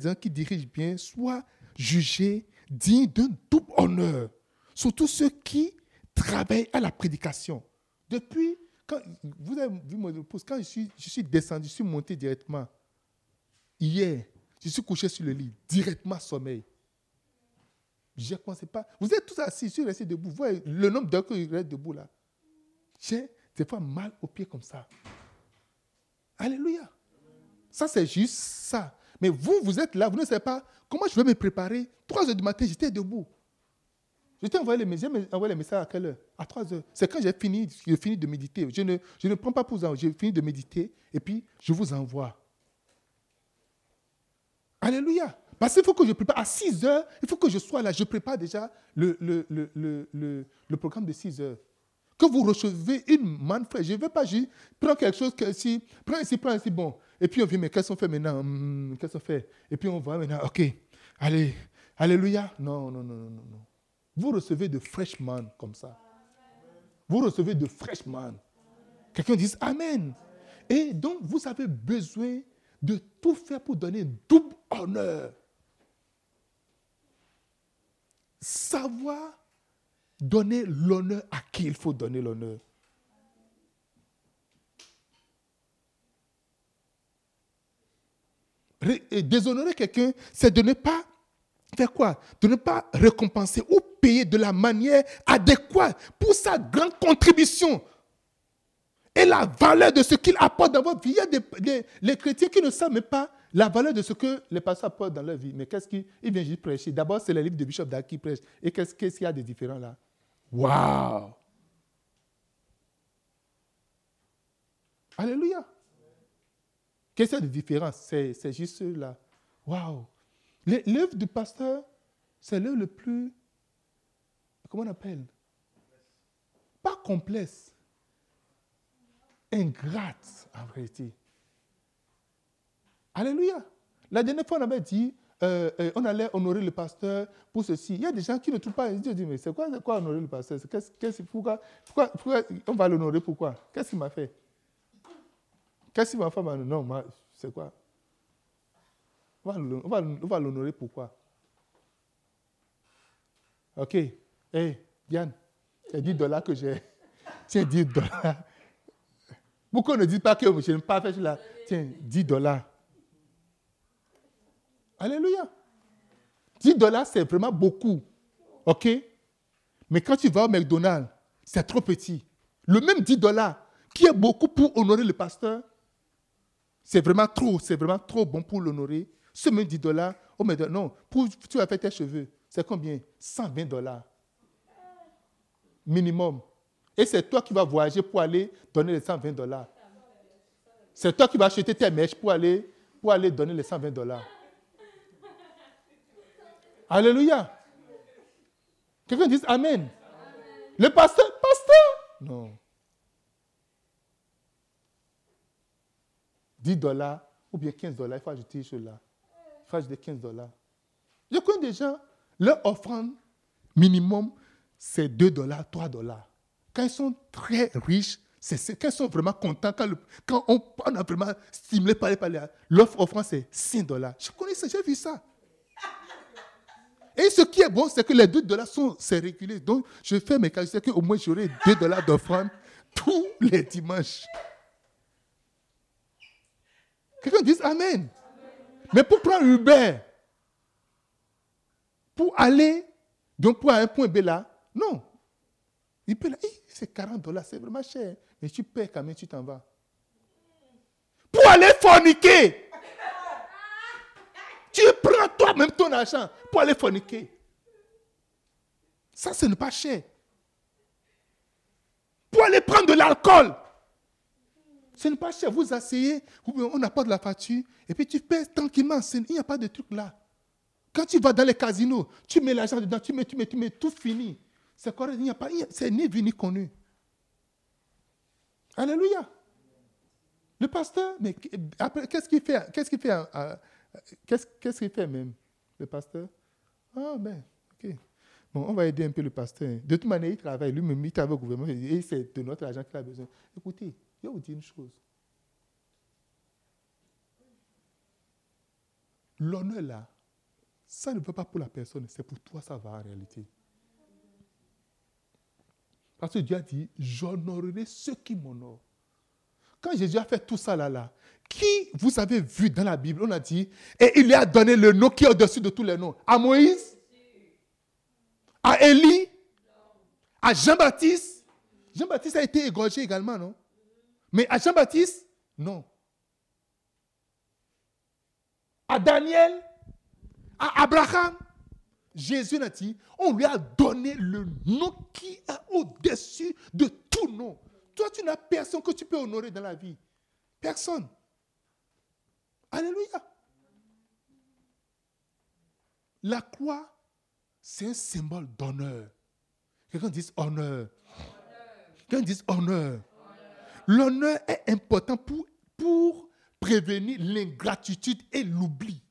gens qui dirigent bien soient jugés dignes d'un double honneur. Surtout ceux qui travaillent à la prédication. Depuis, quand vous avez vu mon épouse, quand je suis, je suis descendu, je suis monté directement. Hier, je suis couché sur le lit, directement sommeil. Je ne pensais pas. Vous êtes tous assis, je suis resté debout. Vous voyez le nombre d'heures que je reste debout là. J'ai des fois mal aux pieds comme ça. Alléluia. Ça, c'est juste ça. Mais vous, vous êtes là, vous ne savez pas comment je vais me préparer. 3 heures du matin, j'étais debout. Je t'ai envoyé les messages, à quelle heure? À 3 heures. C'est quand j'ai fini, fini de méditer. Je ne, je ne prends pas pour. J'ai fini de méditer et puis je vous envoie. Alléluia. Parce qu'il faut que je prépare. À 6 heures, il faut que je sois là. Je prépare déjà le, le, le, le programme de 6 heures que vous recevez une manne fraîche. Je ne veux pas juste prendre quelque chose que si, prends ici, prends ici, bon. Et puis on vient, mais qu'est-ce qu'on fait maintenant? Hmm, Qu'est-ce qu'on fait? Et puis on va maintenant, ok, allez, alléluia. Non, non, non, non, non. Vous recevez de fraîches manne comme ça. Vous recevez de fraîches manne. Quelqu'un dit Amen. Et donc, vous avez besoin de tout faire pour donner double honneur. Savoir Donner l'honneur à qui il faut donner l'honneur. Déshonorer quelqu'un, c'est de ne pas faire quoi? De ne pas récompenser ou payer de la manière adéquate pour sa grande contribution et la valeur de ce qu'il apporte dans votre vie. Il y a des, les chrétiens qui ne savent même pas la valeur de ce que les pasteurs apportent dans leur vie. Mais qu'est-ce qu'il vient juste prêcher D'abord, c'est le livre de Bishop Dag qui prêche. Et qu'est-ce qu'il y a de différent là? Waouh Alléluia. Qu'est-ce qu'il y a de différence C'est juste là. Waouh L'œuvre du pasteur, c'est l'œuvre le plus, comment on appelle? Pas complexe, ingrate en vérité. Alléluia. La dernière fois, on avait dit, euh, euh, on allait honorer le pasteur pour ceci. Il y a des gens qui ne trouvent pas. Ils disent, mais c'est quoi, honorer le pasteur? Pourquoi, on va l'honorer Pourquoi Qu'est-ce qu'il m'a fait? Qu'est-ce qu'il m'a fait Non, c'est quoi? On va l'honorer pourquoi Ok. Hé, hey, Diane, c'est 10 dollars que j'ai. Tiens, 10 dollars. Pourquoi on ne dit pas que je n'ai pas fait cela? Tiens, 10 dollars. Alléluia. 10 dollars, c'est vraiment beaucoup. OK? Mais quand tu vas au McDonald's, c'est trop petit. Le même 10 dollars, qui est beaucoup pour honorer le pasteur, c'est vraiment trop, c'est vraiment trop bon pour l'honorer. Ce même 10 dollars, oh mais non, pour, tu as fait tes cheveux, c'est combien? 120 dollars. Minimum. Et c'est toi qui vas voyager pour aller donner les 120 dollars. C'est toi qui vas acheter tes mèches pour aller, pour aller donner les 120 dollars. Alléluia. Quelqu'un dit Amen. Le pasteur, pasteur. Non. 10 dollars ou bien 15 dollars, il faut ajouter cela. Il faut ajouter 15 dollars. Je connais des gens, leur offrande minimum, c'est 2 dollars, 3 dollars. Quand ils sont très riches, c'est, quand ils sont vraiment contents, quand, on, a vraiment stimulé par les l'offre offrande, c'est 5 dollars. Je connais ça, j'ai vu ça. Et ce qui est bon, c'est que les 2 dollars sont c'est régulé. Donc, je fais mes calculs, qu'au moins j'aurai 2 dollars d'offrande tous les dimanches. Quelqu'un dit Amen. Mais pour prendre Uber, pour aller point A un point B là, non. Il peut là, c'est 40 dollars, c'est vraiment cher. Mais tu paies quand même, tu t'en vas. Pour aller forniquer. Tu prends toi-même ton argent pour aller forniquer. Ça, ce n'est pas cher. Pour aller prendre de l'alcool. Ce n'est pas cher. Vous asseyez, on de la facture, et puis tu paies tranquillement. Il n'y a pas de truc là. Quand tu vas dans les casinos, tu mets l'argent dedans, tu mets, tu mets, tu mets, tout fini. C'est il n'y a pas, c'est ni vu ni connu. Alléluia. Le pasteur, mais après, qu'est-ce qu'il fait Qu'est-ce qu'il fait Qu'est-ce qu'il fait même, le pasteur? Ah ben, ok. Bon, on va aider un peu le pasteur. De toute manière, il travaille, lui-même, il travaille au gouvernement, et c'est de notre argent qu'il a besoin. Écoutez, je vous dire une chose. L'honneur là, ça ne veut pas pour la personne, c'est pour toi, ça va en réalité. Parce que Dieu a dit, j'honorerai ceux qui m'honorent. Quand Jésus a fait tout ça là, là, qui vous avez vu dans la Bible, on a dit, et il lui a donné le nom qui est au-dessus de tous les noms. À Moïse, à Élie, à Jean-Baptiste? Jean-Baptiste a été égorgé également, non? Mais à Jean-Baptiste, non. À Daniel, à Abraham, Jésus a dit, on lui a donné le nom qui est au-dessus de tout nom. Toi, tu n'as personne que tu peux honorer dans la vie. Personne. Alléluia. La croix, c'est un symbole d'honneur. Quelqu'un dit honneur. Quelqu'un dit honneur. L'honneur est important pour, prévenir l'ingratitude et l'oubli.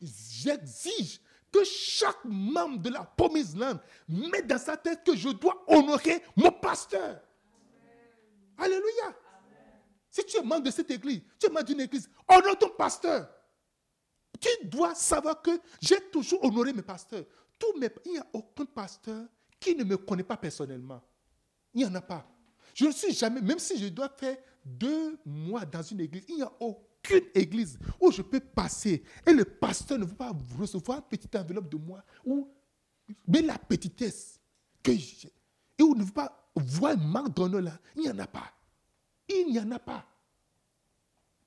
J'exige que chaque membre de la promise land mette dans sa tête que je dois honorer mon pasteur. Alléluia. Si tu es membre de cette église, tu es membre d'une église, honore ton pasteur. Tu dois savoir que j'ai toujours honoré mes pasteurs. Il n'y a aucun pasteur qui ne me connaît pas personnellement. Il n'y en a pas. Je ne suis jamais, même si je dois faire deux mois dans une église, il n'y a aucune église où je peux passer et le pasteur ne veut pas recevoir une petite enveloppe de moi ou mais la petitesse que j'ai et où ne veut pas voir une marque d'honneur là, il n'y en a pas. Il n'y en a pas.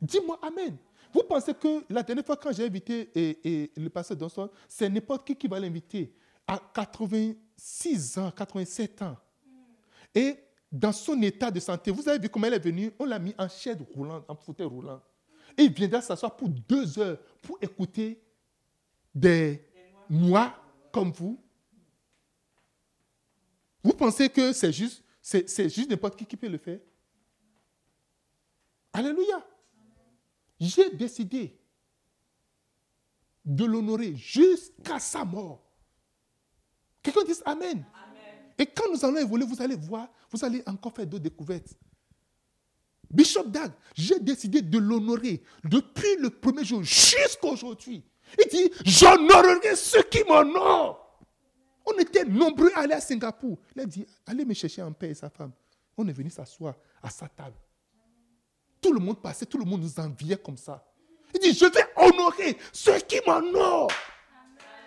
Dis-moi Amen. Vous pensez que la dernière fois quand j'ai invité le pasteur Donson, c'est n'importe qui qui va l'inviter à 86 ans, 87 ans. Et dans son état de santé, vous avez vu comment elle est venue, on l'a mis en chaise roulante, en fauteuil roulant. Et il viendra s'asseoir pour deux heures pour écouter des moi comme vous. Vous pensez que c'est juste, c'est, juste n'importe qui qui peut le faire? Alléluia. J'ai décidé de l'honorer jusqu'à sa mort. Quelqu'un dit Amen. Et quand nous allons évoluer, vous allez voir, vous allez encore faire d'autres découvertes. Bishop Dag, j'ai décidé de l'honorer depuis le premier jour jusqu'à aujourd'hui. Il dit, j'honorerai ceux qui m'honorent. On était nombreux à aller à Singapour. Il a dit, allez me chercher un père et sa femme. On est venu s'asseoir à sa table. Tout le monde passait, tout le monde nous enviait comme ça. Il dit, je vais honorer ceux qui m'honorent.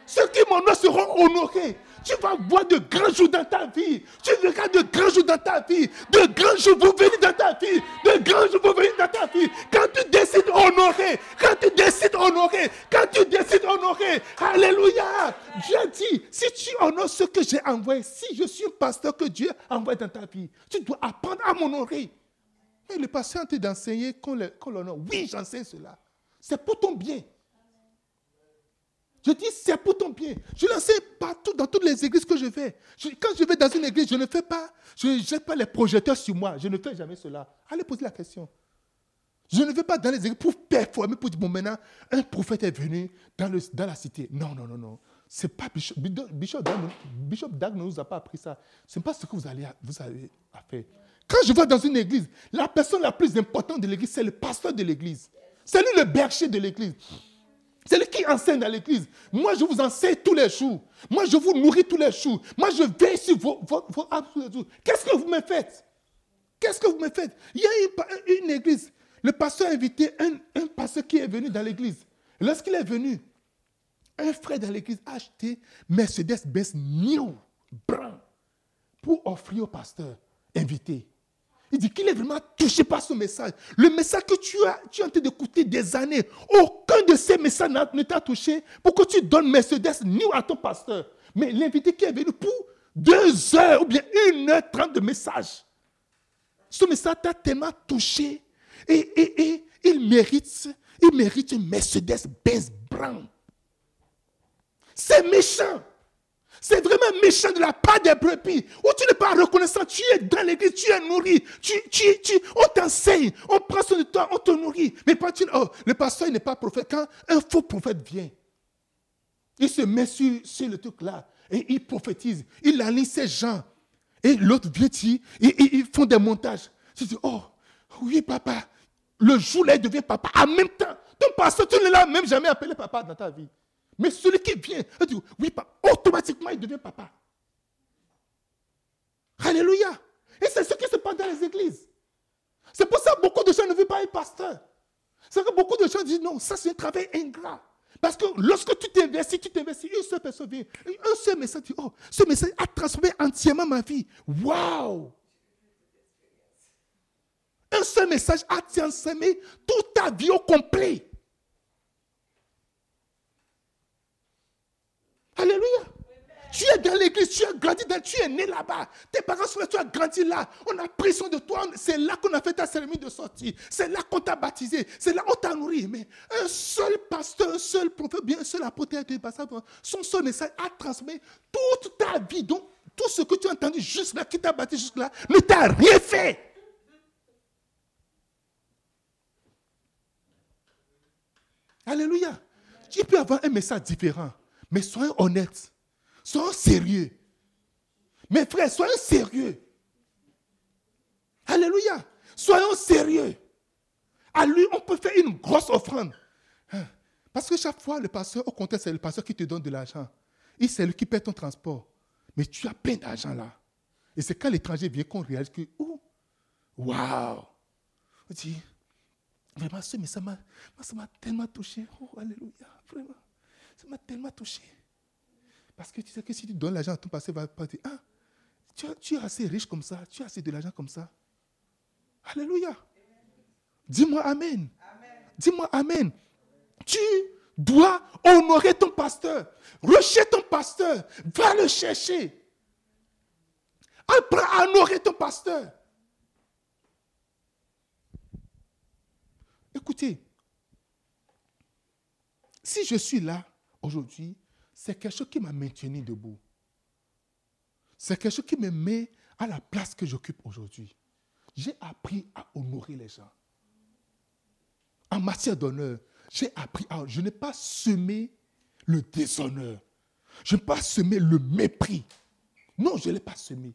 Ceux qui m'honorent seront honorés. Tu vas voir de grands jours dans ta vie. Tu verras de grands jours dans ta vie. De grands jours vont venir dans ta vie. De grands jours vont venir dans ta vie. Quand tu décides d'honorer, quand tu décides d'honorer, quand tu décides d'honorer, Alléluia. Dieu dit, si tu honores ce que j'ai envoyé, si je suis un pasteur que Dieu a envoyé dans ta vie, tu dois apprendre à m'honorer. Mais le pasteur est d'enseigner qu'on l'honore. Oui, j'enseigne cela. C'est pour ton bien. Je dis, c'est pour ton bien. Je l'enseigne partout, dans toutes les églises que je vais. quand je vais dans une église, je ne fais pas, je ne jette pas les projecteurs sur moi. Je ne fais jamais cela. Allez poser la question. Je ne vais pas dans les églises pour performer, pour dire, bon, maintenant, un prophète est venu dans, le, dans la cité. Non, non, non, non. C'est pas Bishop, Bishop, Dag, Bishop Dag ne nous a pas appris ça. Ce n'est pas ce que vous allez, vous allez faire. Quand je vais dans une église, la personne la plus importante de l'église, c'est le pasteur de l'église. C'est lui le berger de l'église. C'est lui qui enseigne dans l'église. Moi, je vous enseigne tous les jours. Moi, je vous nourris tous les jours. Moi, je veille sur vos, vos, vos tous les jours. Qu'est-ce que vous me faites? Qu'est-ce que vous me faites? Il y a une, une église. Le pasteur a invité un, un pasteur qui est venu dans l'église. Lorsqu'il est venu, un frère dans l'église a acheté Mercedes-Benz New, brun, pour offrir au pasteur invité. Il dit qu'il est vraiment touché par ce message. Le message que tu as, tu es en train d'écouter des années, aucun de ces messages ne t'a touché pour que tu donnes Mercedes New à ton pasteur. Mais l'invité qui est venu pour deux heures ou bien une heure trente de message, ce message t'a tellement touché et, et, et il mérite, il mérite une Mercedes-Benz brun. C'est méchant. C'est vraiment méchant de la part des brebis. Où tu n'es pas reconnaissant, tu es dans l'église, tu es nourri, tu, tu, on t'enseigne, on prend soin de toi, on te nourrit. Mais pas tu, oh, le pasteur n'est pas prophète. Quand un faux prophète vient, il se met sur, sur le truc là et il prophétise. Il aligne ses gens. Et l'autre vient dire, ils, font des montages. Tu dis, oh, oui, papa. Le jour là, il devient papa. En même temps, ton pasteur, tu ne l'as même jamais appelé papa dans ta vie. Mais celui qui vient, dit, oui, automatiquement, il devient papa. Alléluia. Et c'est ce qui se passe dans les églises. C'est pour ça que beaucoup de gens ne veulent pas être pasteur. C'est que beaucoup de gens disent non, ça c'est un travail ingrat. Parce que lorsque tu t'investis, tu t'investis, une seule personne vient, un seul message dit, oh, ce message a transformé entièrement ma vie. Waouh! Un seul message a transformé toute ta vie au complet. Alléluia. Tu es dans l'église, tu as grandi tu es né là-bas. Tes parents sont là, tu as grandi là. On a pris soin de toi. C'est là qu'on a fait ta cérémonie de sortie. C'est là qu'on t'a baptisé. C'est là qu'on t'a nourri. Mais un seul pasteur, un seul prophète, bien un seul apôtre, son seul message a transmis toute ta vie. Donc, tout ce que tu as entendu juste là, qui t'a baptisé juste là, ne t'a rien fait. Alléluia. Tu peux avoir un message différent. Mais soyons honnêtes. Soyons sérieux. Mes frères, soyons sérieux. Alléluia. Soyons sérieux. À lui, on peut faire une grosse offrande. Hein? Parce que chaque fois, le pasteur, au contraire, c'est le pasteur qui te donne de l'argent. Il, c'est lui qui paie ton transport. Mais tu as plein d'argent là. Et c'est quand l'étranger vient qu'on réalise que, oh, waouh. On dit, vraiment, ce message m'a tellement touché. Oh, alléluia, vraiment. Ça m'a tellement touché. Parce que tu sais que si tu donnes l'argent à ton passé, va pas dire, ah, tu, es assez riche comme ça, tu as assez de l'argent comme ça. Alléluia. Dis-moi Amen. Dis-moi Amen. Tu dois honorer ton pasteur. Recherche ton pasteur. Va le chercher. Apprends à honorer ton pasteur. Écoutez, si je suis là aujourd'hui, c'est quelque chose qui m'a maintenu debout. C'est quelque chose qui me met à la place que j'occupe aujourd'hui. J'ai appris à honorer les gens. En matière d'honneur, j'ai appris à... Je n'ai pas semé le déshonneur. Je n'ai pas semé le mépris. Non, je ne l'ai pas semé.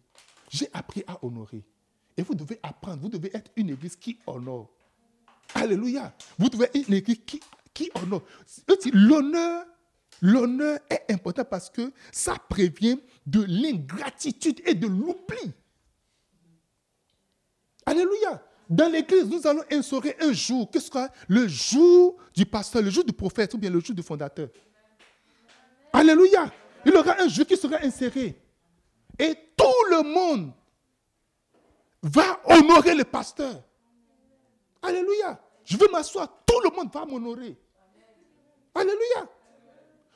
J'ai appris à honorer. Et vous devez apprendre, vous devez être une église qui honore. Alléluia. Vous devez être une église qui, qui honore. L'honneur L'honneur est important parce que ça prévient de l'ingratitude et de l'oubli. Alléluia. Dans l'église, nous allons instaurer un jour. Que Le jour du pasteur, le jour du prophète ou bien le jour du fondateur. Alléluia. Il y aura un jour qui sera inséré. Et tout le monde va honorer le pasteur. Alléluia. Je veux m'asseoir. Tout le monde va m'honorer. Alléluia.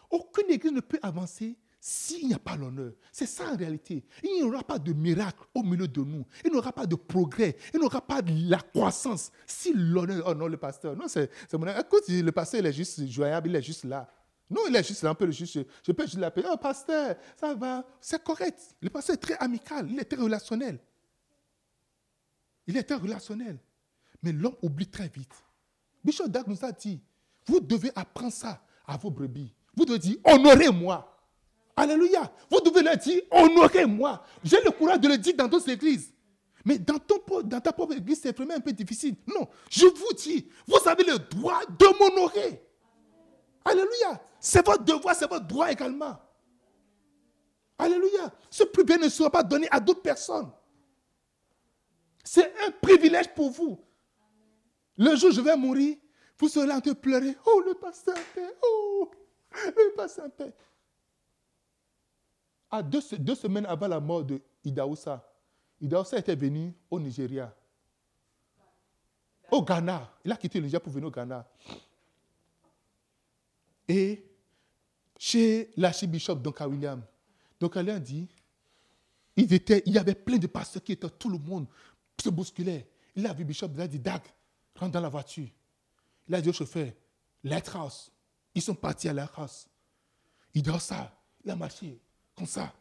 Aucune église ne peut avancer s'il n'y a pas l'honneur. C'est ça en réalité. Il n'y aura pas de miracle au milieu de nous. Il n'y aura pas de progrès. Il n'y aura pas de la croissance si l'honneur. Oh non, le pasteur. Non, c'est mon. Écoute, le pasteur, il est juste joyable, il est juste là. Non, il est juste là, juste. Je peux juste l'appeler. Oh, pasteur, ça va. C'est correct. Le pasteur est très amical, il est très relationnel. Il est très relationnel. Mais l'homme oublie très vite Bishop Dag nous a dit, vous devez apprendre ça à vos brebis. Vous devez dire, honorez-moi. Alléluia. Vous devez leur dire, honorez-moi. J'ai le courage de le dire dans d'autres églises. Mais dans, ton, dans ta propre église, c'est vraiment un peu difficile. Non, je vous dis, vous avez le droit de m'honorer. Alléluia. C'est votre devoir, c'est votre droit également. Alléluia. Ce privilège ne sera pas donné à d'autres personnes. C'est un privilège pour vous. Le jour où je vais mourir, vous serez en train de pleurer. Oh, le pasteur. Oh, le paix. À deux, deux, semaines avant la mort de Idaoussa, Idaoussa était venu au Nigeria. Au Ghana. Il a quitté le Nigeria pour venir au Ghana. Et chez l'archibishop Donka William, Donka William dit, il y avait plein de pasteurs qui étaient, tout le monde se bousculait. Il a vu Bishop, il a dit, Dag, rentre dans la voiture. Il a dit au chauffeur, Lighthouse. Ils sont partis à Lighthouse. Il dit, ça. Il a marché comme ça.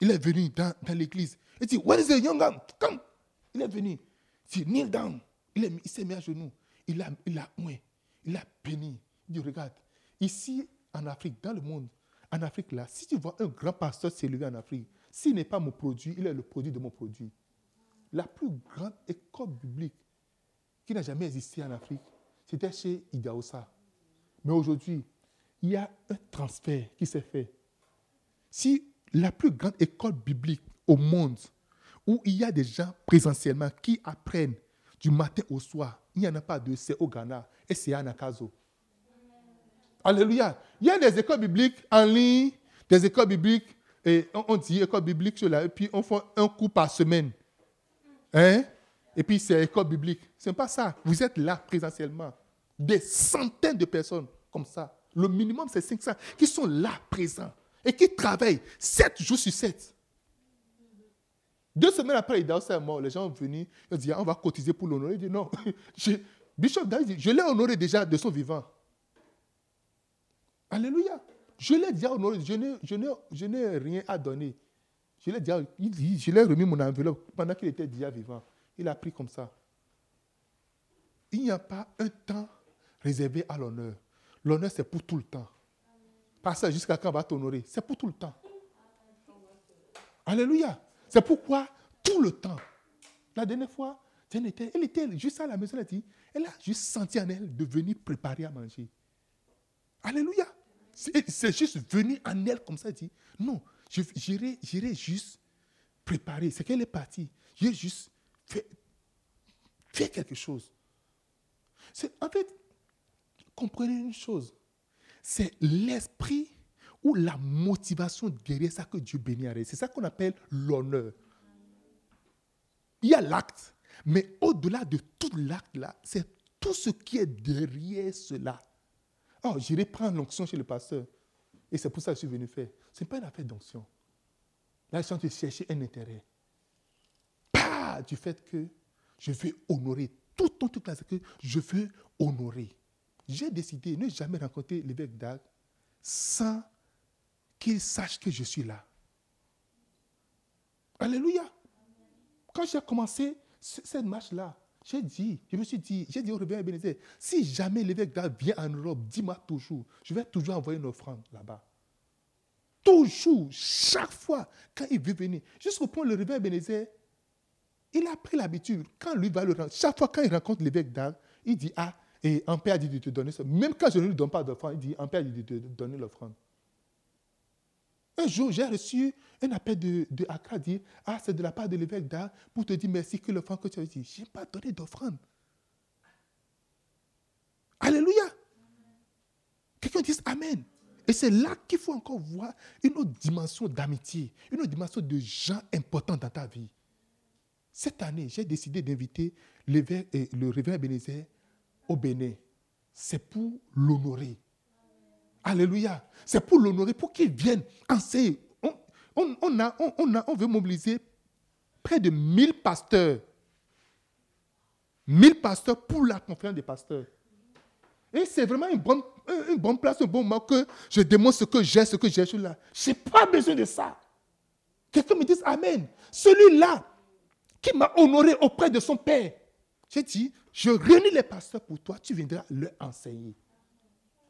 Il est venu dans, l'église. Il dit, Where is the young man? Come. Il est venu. Il dit, kneel down. Il, s'est mis à genoux. Il a, il a Il a béni. Il dit, regarde, ici en Afrique, dans le monde, en Afrique là, si tu vois un grand pasteur s'élever en Afrique, s'il n'est pas mon produit, il est le produit de mon produit. La plus grande école biblique qui n'a jamais existé en Afrique, c'était chez Idaosa. Mais aujourd'hui, il y a un transfert qui s'est fait. Si la plus grande école biblique au monde, où il y a des gens présentiellement qui apprennent du matin au soir, il n'y en a pas deux, c'est au Ghana et c'est à Nakazo. Alléluia. Il y a des écoles bibliques en ligne, des écoles bibliques, et on, dit école biblique, et puis on fait un cours par semaine. Hein? Et puis c'est école biblique. Ce n'est pas ça. Vous êtes là présentiellement. Des centaines de personnes comme ça. Le minimum, c'est 500 qui sont là présents et qui travaillent 7 jours sur 7. Deux semaines après, il est mort. Les gens sont venus. Ils ont dit, ah, on va cotiser pour l'honorer. Il dit, non. Bishop David, je l'ai honoré déjà de son vivant. Alléluia. Je l'ai déjà honoré. Je n'ai rien à donner. Je l'ai déjà, je l'ai remis mon enveloppe pendant qu'il était déjà vivant. Il a pris comme ça. Il n'y a pas un temps réservé à l'honneur. L'honneur, c'est pour tout le temps. Pas ça jusqu'à quand on va t'honorer? C'est pour tout le temps. Alléluia. C'est pourquoi tout le temps. La dernière fois, elle était, elle était juste à la maison, elle a dit, elle a juste senti en elle de venir préparer à manger. Alléluia. C'est juste venu en elle comme ça, elle dit, non, j'irai juste préparer. C'est qu'elle est partie. J'ai juste fait, fait quelque chose. En fait, comprenez une chose. C'est l'esprit ou la motivation derrière ça que Dieu bénit. C'est ça qu'on appelle l'honneur. Il y a l'acte, mais au-delà de tout l'acte-là, c'est tout ce qui est derrière cela. Oh, j'irai prendre l'onction chez le pasteur. Et c'est pour ça que je suis venu faire. Ce n'est pas une affaire d'onction. Là, je suis en train de chercher un intérêt. Pas du fait que je veux honorer tout ton là, que je veux honorer. J'ai décidé de ne jamais rencontrer l'évêque d'Ag sans qu'il sache que je suis là. Alléluia. Quand j'ai commencé cette marche-là, j'ai dit, je me suis dit, j'ai dit au réveil Ebenezer, si jamais l'évêque d'Ag vient en Europe, dis-moi toujours, je vais toujours envoyer une offrande là-bas. Toujours, chaque fois, quand il veut venir, jusqu'au point où le réveil Bénézé, il a pris l'habitude, quand lui va le rendre, chaque fois quand il rencontre l'évêque d'Ag, il dit Ah, et un père a dit de te donner ça. Même quand je ne lui donne pas d'offrande, il dit Un père a dit de te donner l'offrande. Un jour, j'ai reçu un appel de, de Accra dire Ah, c'est de la part de l'évêque d'Ag pour te dire merci que l'offrande que tu as dit. Je n'ai pas donné d'offrande. Alléluia. Quelqu'un dit Amen. Et c'est là qu'il faut encore voir une autre dimension d'amitié, une autre dimension de gens importants dans ta vie. Cette année, j'ai décidé d'inviter le révérend Bénézé au Bénin. C'est pour l'honorer. Alléluia. C'est pour l'honorer, pour qu'il vienne enseigner. On, a, on, a, on veut mobiliser près de 1000 pasteurs. 1000 pasteurs pour la conférence des pasteurs. Et c'est vraiment une bonne, place, un bon moment que je démontre ce que j'ai, ce que j'ai. là. Je n'ai pas besoin de ça. Quelqu'un me dit Amen. Celui-là qui m'a honoré auprès de son père. J'ai dit, je réunis les pasteurs pour toi, tu viendras leur enseigner.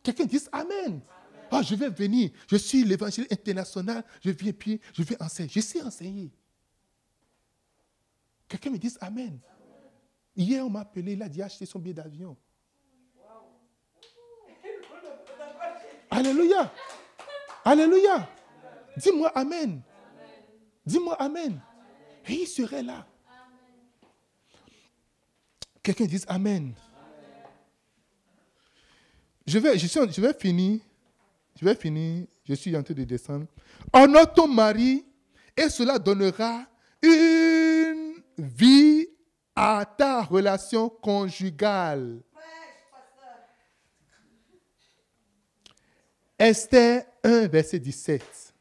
Quelqu'un dit Amen. Ah, je vais venir, je suis l'évangile international, je viens puis je vais enseigner. Je sais enseigner. Quelqu'un me dit Amen. Hier, on m'a appelé, il a dit acheter son billet d'avion. Alléluia. Alléluia. Dis-moi Amen. Dis-moi Amen. Et il serait là. Quelqu'un dise Amen. Je vais, je, je vais finir. Je vais finir. Je suis en train de descendre. Honore ton mari et cela donnera une vie à ta relation conjugale. Esther 1, verset 17.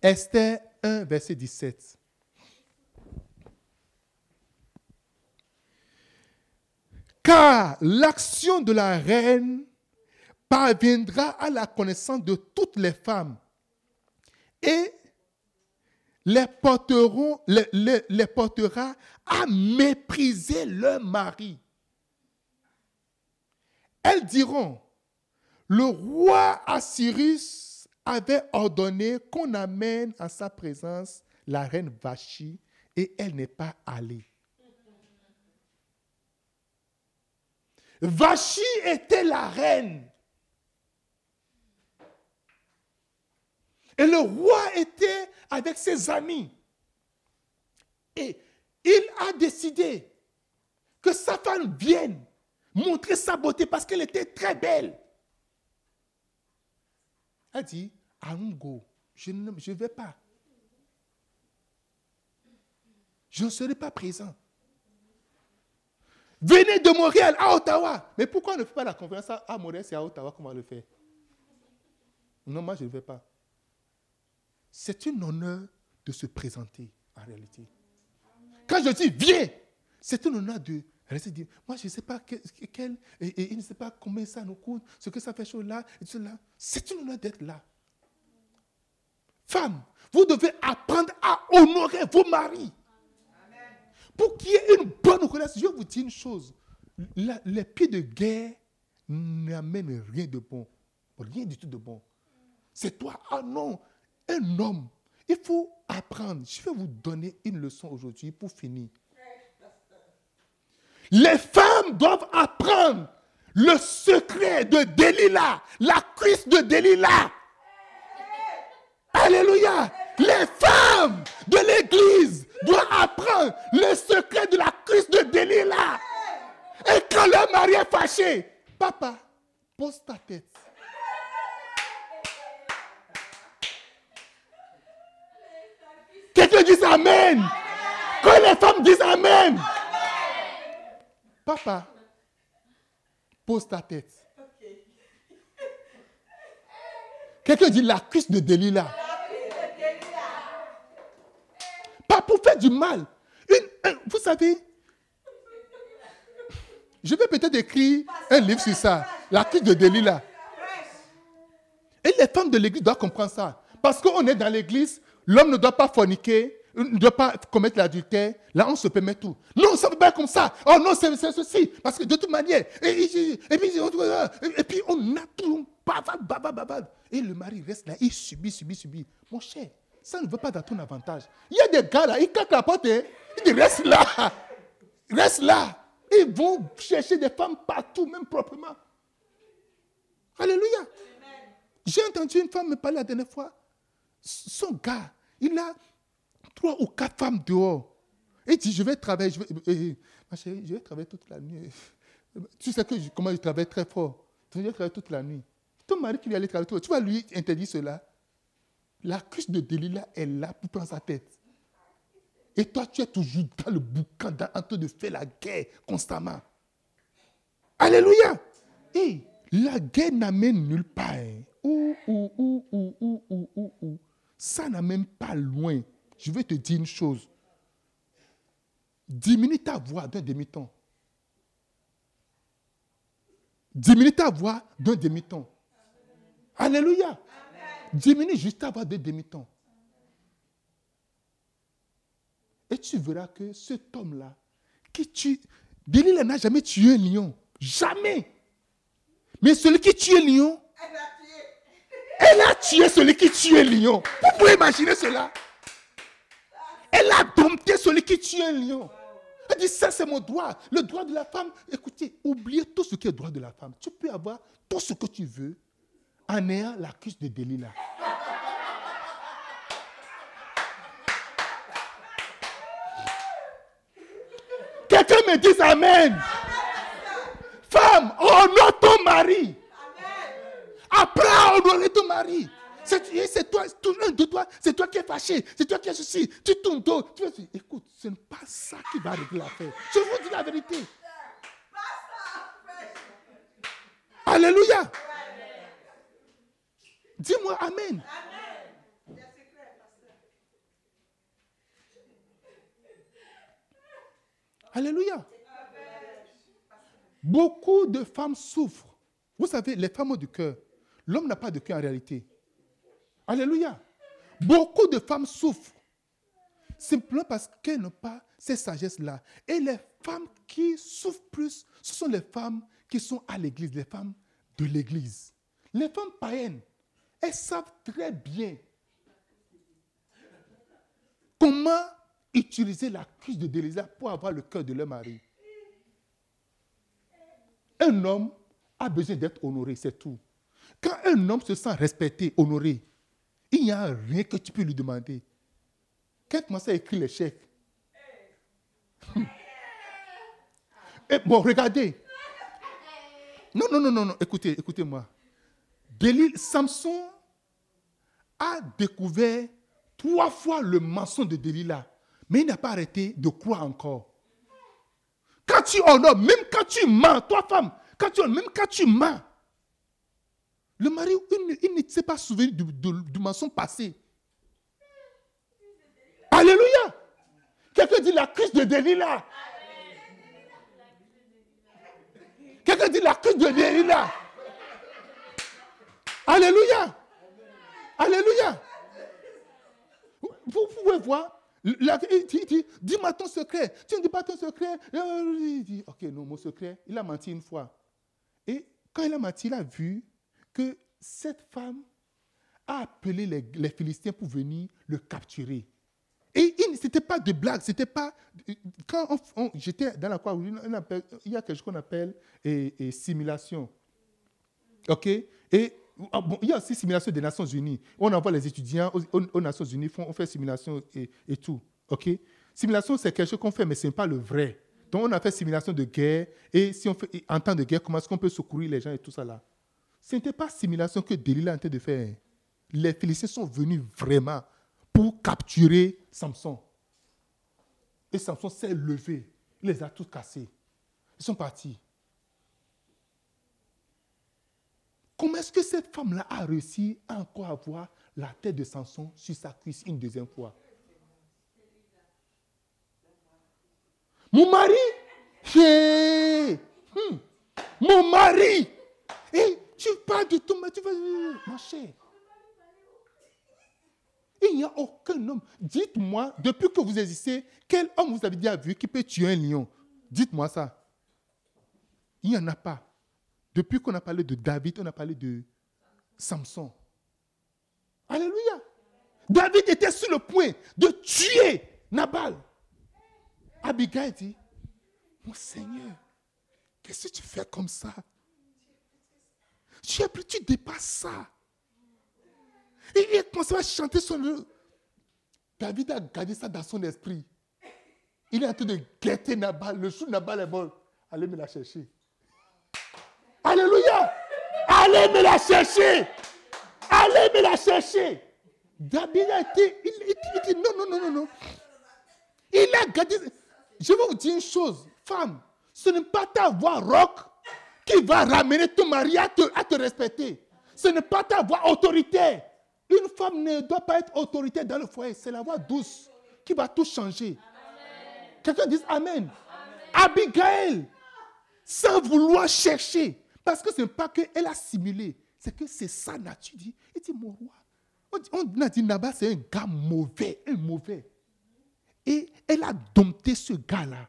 Esther 1, verset 17. Car l'action de la reine parviendra à la connaissance de toutes les femmes et les, porteront, portera à mépriser leur mari. Elles diront, le roi Assyrus avait ordonné qu'on amène à sa présence la reine Vachi et elle n'est pas allée. Vachi était la reine. Et le roi était avec ses amis. Et il a décidé que sa femme vienne montrer sa beauté parce qu'elle était très belle. Elle dit, Aungo, je ne vais pas. Je ne serai pas présent. Venez de Montréal à Ottawa. Mais pourquoi on ne fait pas la conférence à Montréal, c'est à Ottawa qu'on va le faire? Non, moi je ne vais pas. C'est un honneur de se présenter en réalité. Quand je dis viens, c'est un honneur de rester dire, moi je ne sais pas quel, et, il ne sait pas combien ça nous coûte, ce que ça fait chaud là, et cela. C'est un honneur d'être là. Femme, vous devez apprendre à honorer vos maris. Pour qu'il y ait une bonne relation, je vais vous dire une chose. les pieds de guerre n'amènent rien de bon. Rien du tout de bon. C'est toi, ah non, un homme. Il faut apprendre. Je vais vous donner une leçon aujourd'hui pour finir. Les femmes doivent apprendre le secret de Delilah, la cuisse de Delilah. Alléluia. Les femmes de l'église doit apprendre le secret de la cuisse de Delilah. Et quand le mari est fâché, papa, pose ta tête. Quelqu'un dise Amen. Quand les femmes disent Amen. Papa, pose ta tête. Quelqu'un dit la cuisse de Delilah. Pour faire du mal. vous savez, je vais peut-être écrire un livre sur ça, la crise de Delilah. Et les femmes de l'église doivent comprendre ça. Parce qu'on est dans l'église, l'homme ne doit pas forniquer, ne doit pas commettre l'adultère. Là, on se permet tout. Non, ça ne pas comme ça. Oh non, c'est ceci. Parce que de toute manière, et, puis, on a tout, Et le mari reste là, il subit, subit, subit. Mon cher, ça ne veut pas dans ton avantage. Il y a des gars là, ils claquent la porte, hein. ils disent reste là, reste là. Ils vont chercher des femmes partout, même proprement. Alléluia. J'ai entendu une femme me parler la dernière fois. Son gars, il a trois ou quatre femmes dehors. Il dit, je vais travailler, je vais, euh, ma chérie, je vais travailler toute la nuit. Tu sais que comment je travaille très fort. Je vais travailler toute la nuit. Ton mari qui vient aller travailler, tu vas lui interdire cela. La cuisse de Delilah est là pour prendre sa tête. Et toi, tu es toujours dans le boucan, en train de faire la guerre constamment. Alléluia. Et la guerre n'amène nulle part. Ou, ou, ou, ou, ou, ou, ou, ou. Ça n'amène pas loin. Je vais te dire une chose. Diminue ta voix d'un demi-ton. Diminue ta voix d'un demi-ton. Alléluia diminue juste avant de demi-temps. Et tu verras que cet homme-là, qui tue. Delilah n'a jamais tué un lion. Jamais. Mais celui qui tue un lion, elle a tué celui qui tue un lion. Vous pouvez imaginer cela? Elle a dompté celui qui tue un lion. Elle dit, ça c'est mon droit. Le droit de la femme. Écoutez, oubliez tout ce qui est le droit de la femme. Tu peux avoir tout ce que tu veux en ayant la cuisse de Delilah. Quelqu'un me dit Amen. Femme, honore ton mari. Apprends à honorer ton mari. C'est toi, un de toi, c'est toi qui es fâché, c'est toi qui es ceci. Tu tournes toi. Tu vas écoute, ce n'est pas ça qui va régler l'affaire. Je vous dis la vérité. Alléluia. Dis-moi Amen. Alléluia. Beaucoup de femmes souffrent. Vous savez, les femmes ont du cœur. L'homme n'a pas de cœur en réalité. Alléluia. Beaucoup de femmes souffrent. Simplement parce qu'elles n'ont pas ces sagesses-là. Et les femmes qui souffrent plus, ce sont les femmes qui sont à l'église, les femmes de l'église. Les femmes païennes, elles savent très bien comment utiliser la cuisse de Délisa pour avoir le cœur de leur mari. Un homme a besoin d'être honoré, c'est tout. Quand un homme se sent respecté, honoré, il n'y a rien que tu peux lui demander. Quand tu à écrire les chèques. Bon, regardez. Non, non, non, non, non. écoutez, écoutez-moi. Samson a découvert trois fois le mensonge de Delilah, mais il n'a pas arrêté de croire encore. Quand tu honores, même quand tu mens, toi femme, quand tu même quand tu mens, le mari, il, ne s'est pas souvenu du, mensonge passé. Alléluia. Quelqu'un dit la crise de Delilah. Quelqu'un dit la crise de Delilah. Alléluia. Alléluia. Vous pouvez voir, dis-moi ton secret. Tu ne dis pas ton secret. Il dit, ok, non, mon secret, il a menti une fois. Et quand il a menti, il a vu que cette femme a appelé les, Philistins pour venir le capturer. Et ce n'était pas de blague, c'était pas. Quand j'étais dans la croix, il y a quelque chose qu'on appelle simulation. OK? Et il y a aussi simulation des Nations Unies. On envoie les étudiants aux, Nations Unies, on fait simulation et, tout. OK? Simulation, c'est quelque chose qu'on fait, mais ce n'est pas le vrai. Donc, on a fait simulation de guerre. Et si on fait en temps de guerre, comment est-ce qu'on peut secourir les gens et tout ça là? Ce n'était pas simulation que Delilah était de faire. Les Philistins sont venus vraiment pour capturer Samson. Et Samson s'est levé. Il les a tous cassés. Ils sont partis. Comment est-ce que cette femme-là a réussi à encore avoir la tête de Samson sur sa cuisse une deuxième fois? Mon mari? Hmm. Mon mari tu parles de ton mari, tu vas... Ma. Il n'y a aucun homme. Dites-moi, depuis que vous existez, quel homme vous avez déjà vu qui peut tuer un lion? Dites-moi ça. Il n'y en a pas. Depuis qu'on a parlé de David, on a parlé de Samson. Alléluia. David était sur le point de tuer Nabal. Abigail dit, mon Seigneur, qu'est-ce que tu fais comme ça? Tu, tu dépasses ça. Il a commencé à chanter son... David a gardé ça dans son esprit. Il est en train de guetter Nabal. Le chou Nabal est mort. Allez me la chercher. Allez me la chercher. Allez me la chercher. David a été. Il, dit non, non, non, non, non. Il a gardé. Je vais vous dire une chose, femme. Ce n'est pas ta voix rock qui va ramener ton mari à te, à te respecter. Ce n'est pas ta voix autoritaire. Une femme ne doit pas être autoritaire dans le foyer. C'est la voix douce qui va tout changer. Quelqu'un dit Amen. Amen. Abigail, sans vouloir chercher, parce que ce n'est pas qu'elle a simulé, c'est que c'est sa nature. Il dit, mon roi. On a dit, Nabal, c'est un gars mauvais, un mauvais. Et elle a dompté ce gars-là.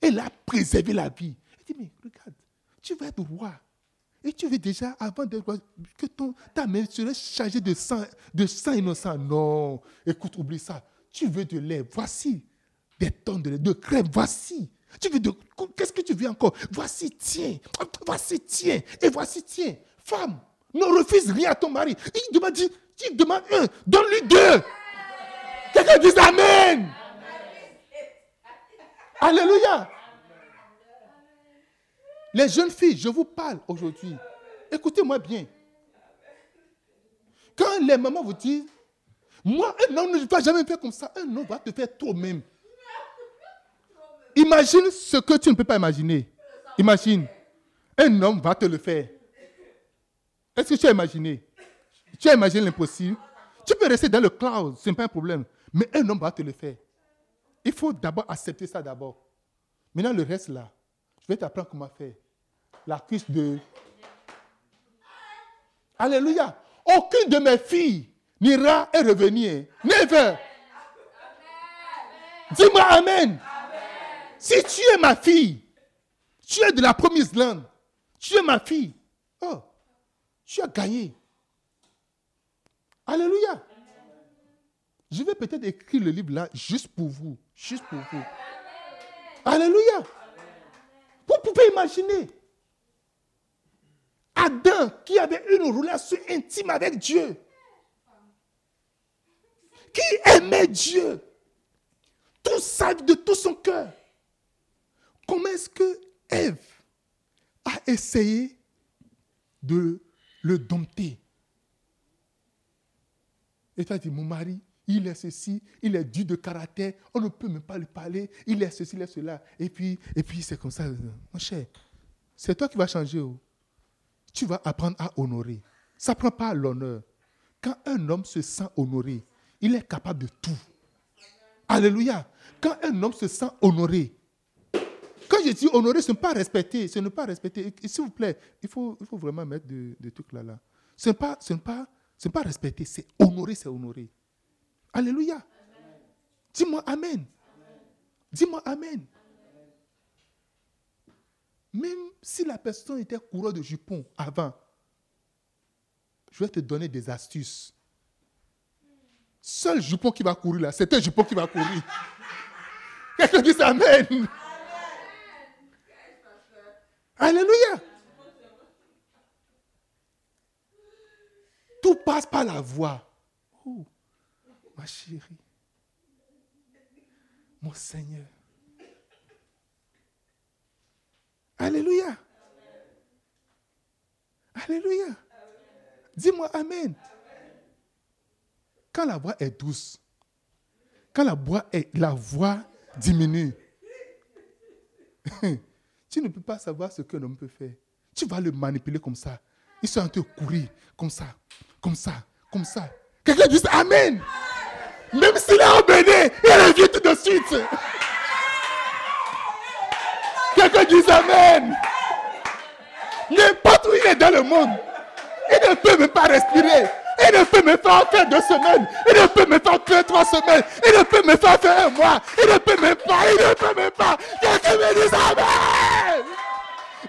Elle a préservé la vie. Il dit, mais regarde, tu vas être roi. Et tu veux déjà, avant de que ton, ta main serait chargée de sang, de sang innocent. Non, écoute, oublie ça. Tu veux de lait, voici. Des tonnes de lait, de crème, voici. Tu veux de. Qu'est-ce que tu veux encore? Voici, tiens. Voici, tiens. Et voici, tiens. Femme, ne refuse rien à ton mari. Il demande, il demande un, donne-lui deux. Quelqu'un dit Amen. Alléluia. Les jeunes filles, je vous parle aujourd'hui. Écoutez-moi bien. Quand les mamans vous disent, moi, un homme ne va jamais faire comme ça, un homme va te faire toi-même. Imagine ce que tu ne peux pas imaginer. Imagine. Un homme va te le faire. Est-ce que tu as imaginé? Tu as imaginé l'impossible? Tu peux rester dans le cloud, ce n'est pas un problème. Mais un homme va te le faire. Il faut d'abord accepter ça d'abord. Maintenant, le reste là, je vais t'apprendre comment faire. La cuisse de... Alléluia. Aucune de mes filles n'ira et revenir. Never. Dis-moi Amen. Si tu es ma fille, tu es de la promise land, tu es ma fille, oh, tu as gagné. Alléluia. Je vais peut-être écrire le livre là juste pour vous. Juste pour vous. Alléluia. Vous pouvez imaginer. Adam qui avait une relation intime avec Dieu. Qui aimait Dieu. Tout ça de tout son cœur. Comment est-ce que Ève a essayé de le dompter? Et tu as dit, mon mari, il est ceci, il est dû de caractère, on ne peut même pas lui parler, il est ceci, il est cela. Et puis, et puis c'est comme ça. Mon cher, c'est toi qui vas changer. Oh. Tu vas apprendre à honorer. Ça ne prend pas l'honneur. Quand un homme se sent honoré, il est capable de tout. Alléluia. Quand un homme se sent honoré, quand je dis honorer, ce n'est pas respecter, ce n'est pas respecter. S'il vous plaît, il faut, il faut vraiment mettre des trucs là. là. Ce n'est pas, pas, pas respecter, c'est honorer, c'est honorer. Alléluia. Dis-moi Amen. Dis-moi Amen. Même si la personne était coureur de jupons avant, je vais te donner des astuces. Seul jupon qui va courir là, c'est un jupon qui va courir. Quelqu'un dit Amen. Alléluia. Tout passe par la voix. Ma chérie, mon Seigneur. Alléluia. Alléluia. Dis-moi Amen. Quand la voix est douce, quand la voix diminue, tu ne peux pas savoir ce qu'un homme peut faire. Tu vas le manipuler comme ça. Il sont en train de courir comme ça, comme ça, comme ça. Quelqu'un dit Amen. Même s'il est emmené, il revient tout de suite. Quelqu'un dit Amen. N'importe où il est dans le monde, il ne peut même pas respirer. Il ne peut me faire faire deux semaines. Il ne peut me faire faire trois semaines. Il ne peut me faire faire un mois. Il ne peut même pas. Il ne peut même pas. Quelqu'un me dit Amen.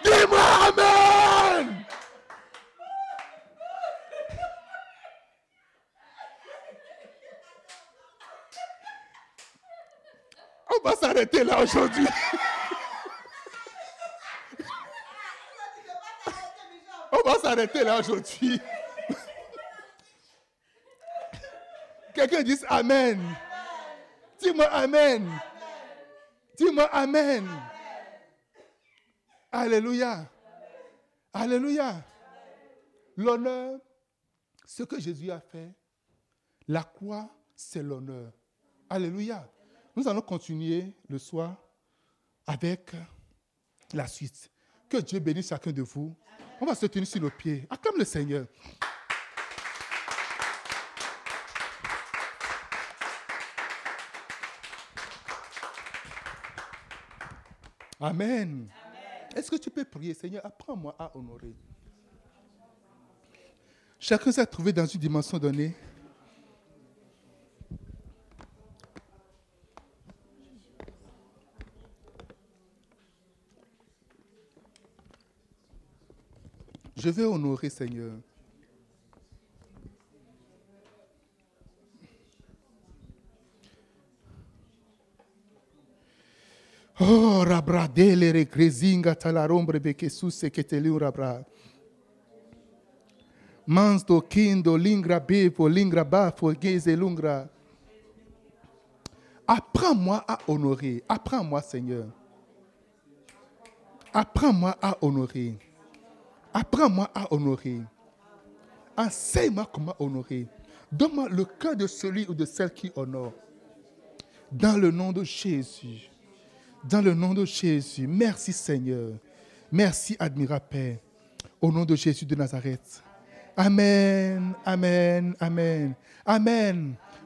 Dis-moi Amen. On va s'arrêter là aujourd'hui. On va s'arrêter là aujourd'hui. Quelqu'un dit Amen. Dis-moi Amen. Dis-moi Amen. Alléluia. Alléluia. L'honneur, ce que Jésus a fait, la croix, c'est l'honneur. Alléluia. Nous allons continuer le soir avec la suite. Que Dieu bénisse chacun de vous. On va se tenir sur le pied. Acclame le Seigneur. Amen. Est-ce que tu peux prier, Seigneur, apprends-moi à honorer Chacun s'est trouvé dans une dimension donnée. Je veux honorer, Seigneur. Rabra dele recrezinga talarombre beke suse que te rabra. Mansto kindo lingra bepo lingra bafo geze lungra. Apprends-moi à honorer. Apprends-moi, Seigneur. Apprends-moi à honorer. Apprends-moi à honorer. Enseigne-moi comment honorer. Donne-moi le cœur de celui ou de celle qui honore. Dans le nom de Jésus. Dans le nom de Jésus. Merci Seigneur. Merci admirable Père. Au nom de Jésus de Nazareth. Amen. Amen. Amen. Amen.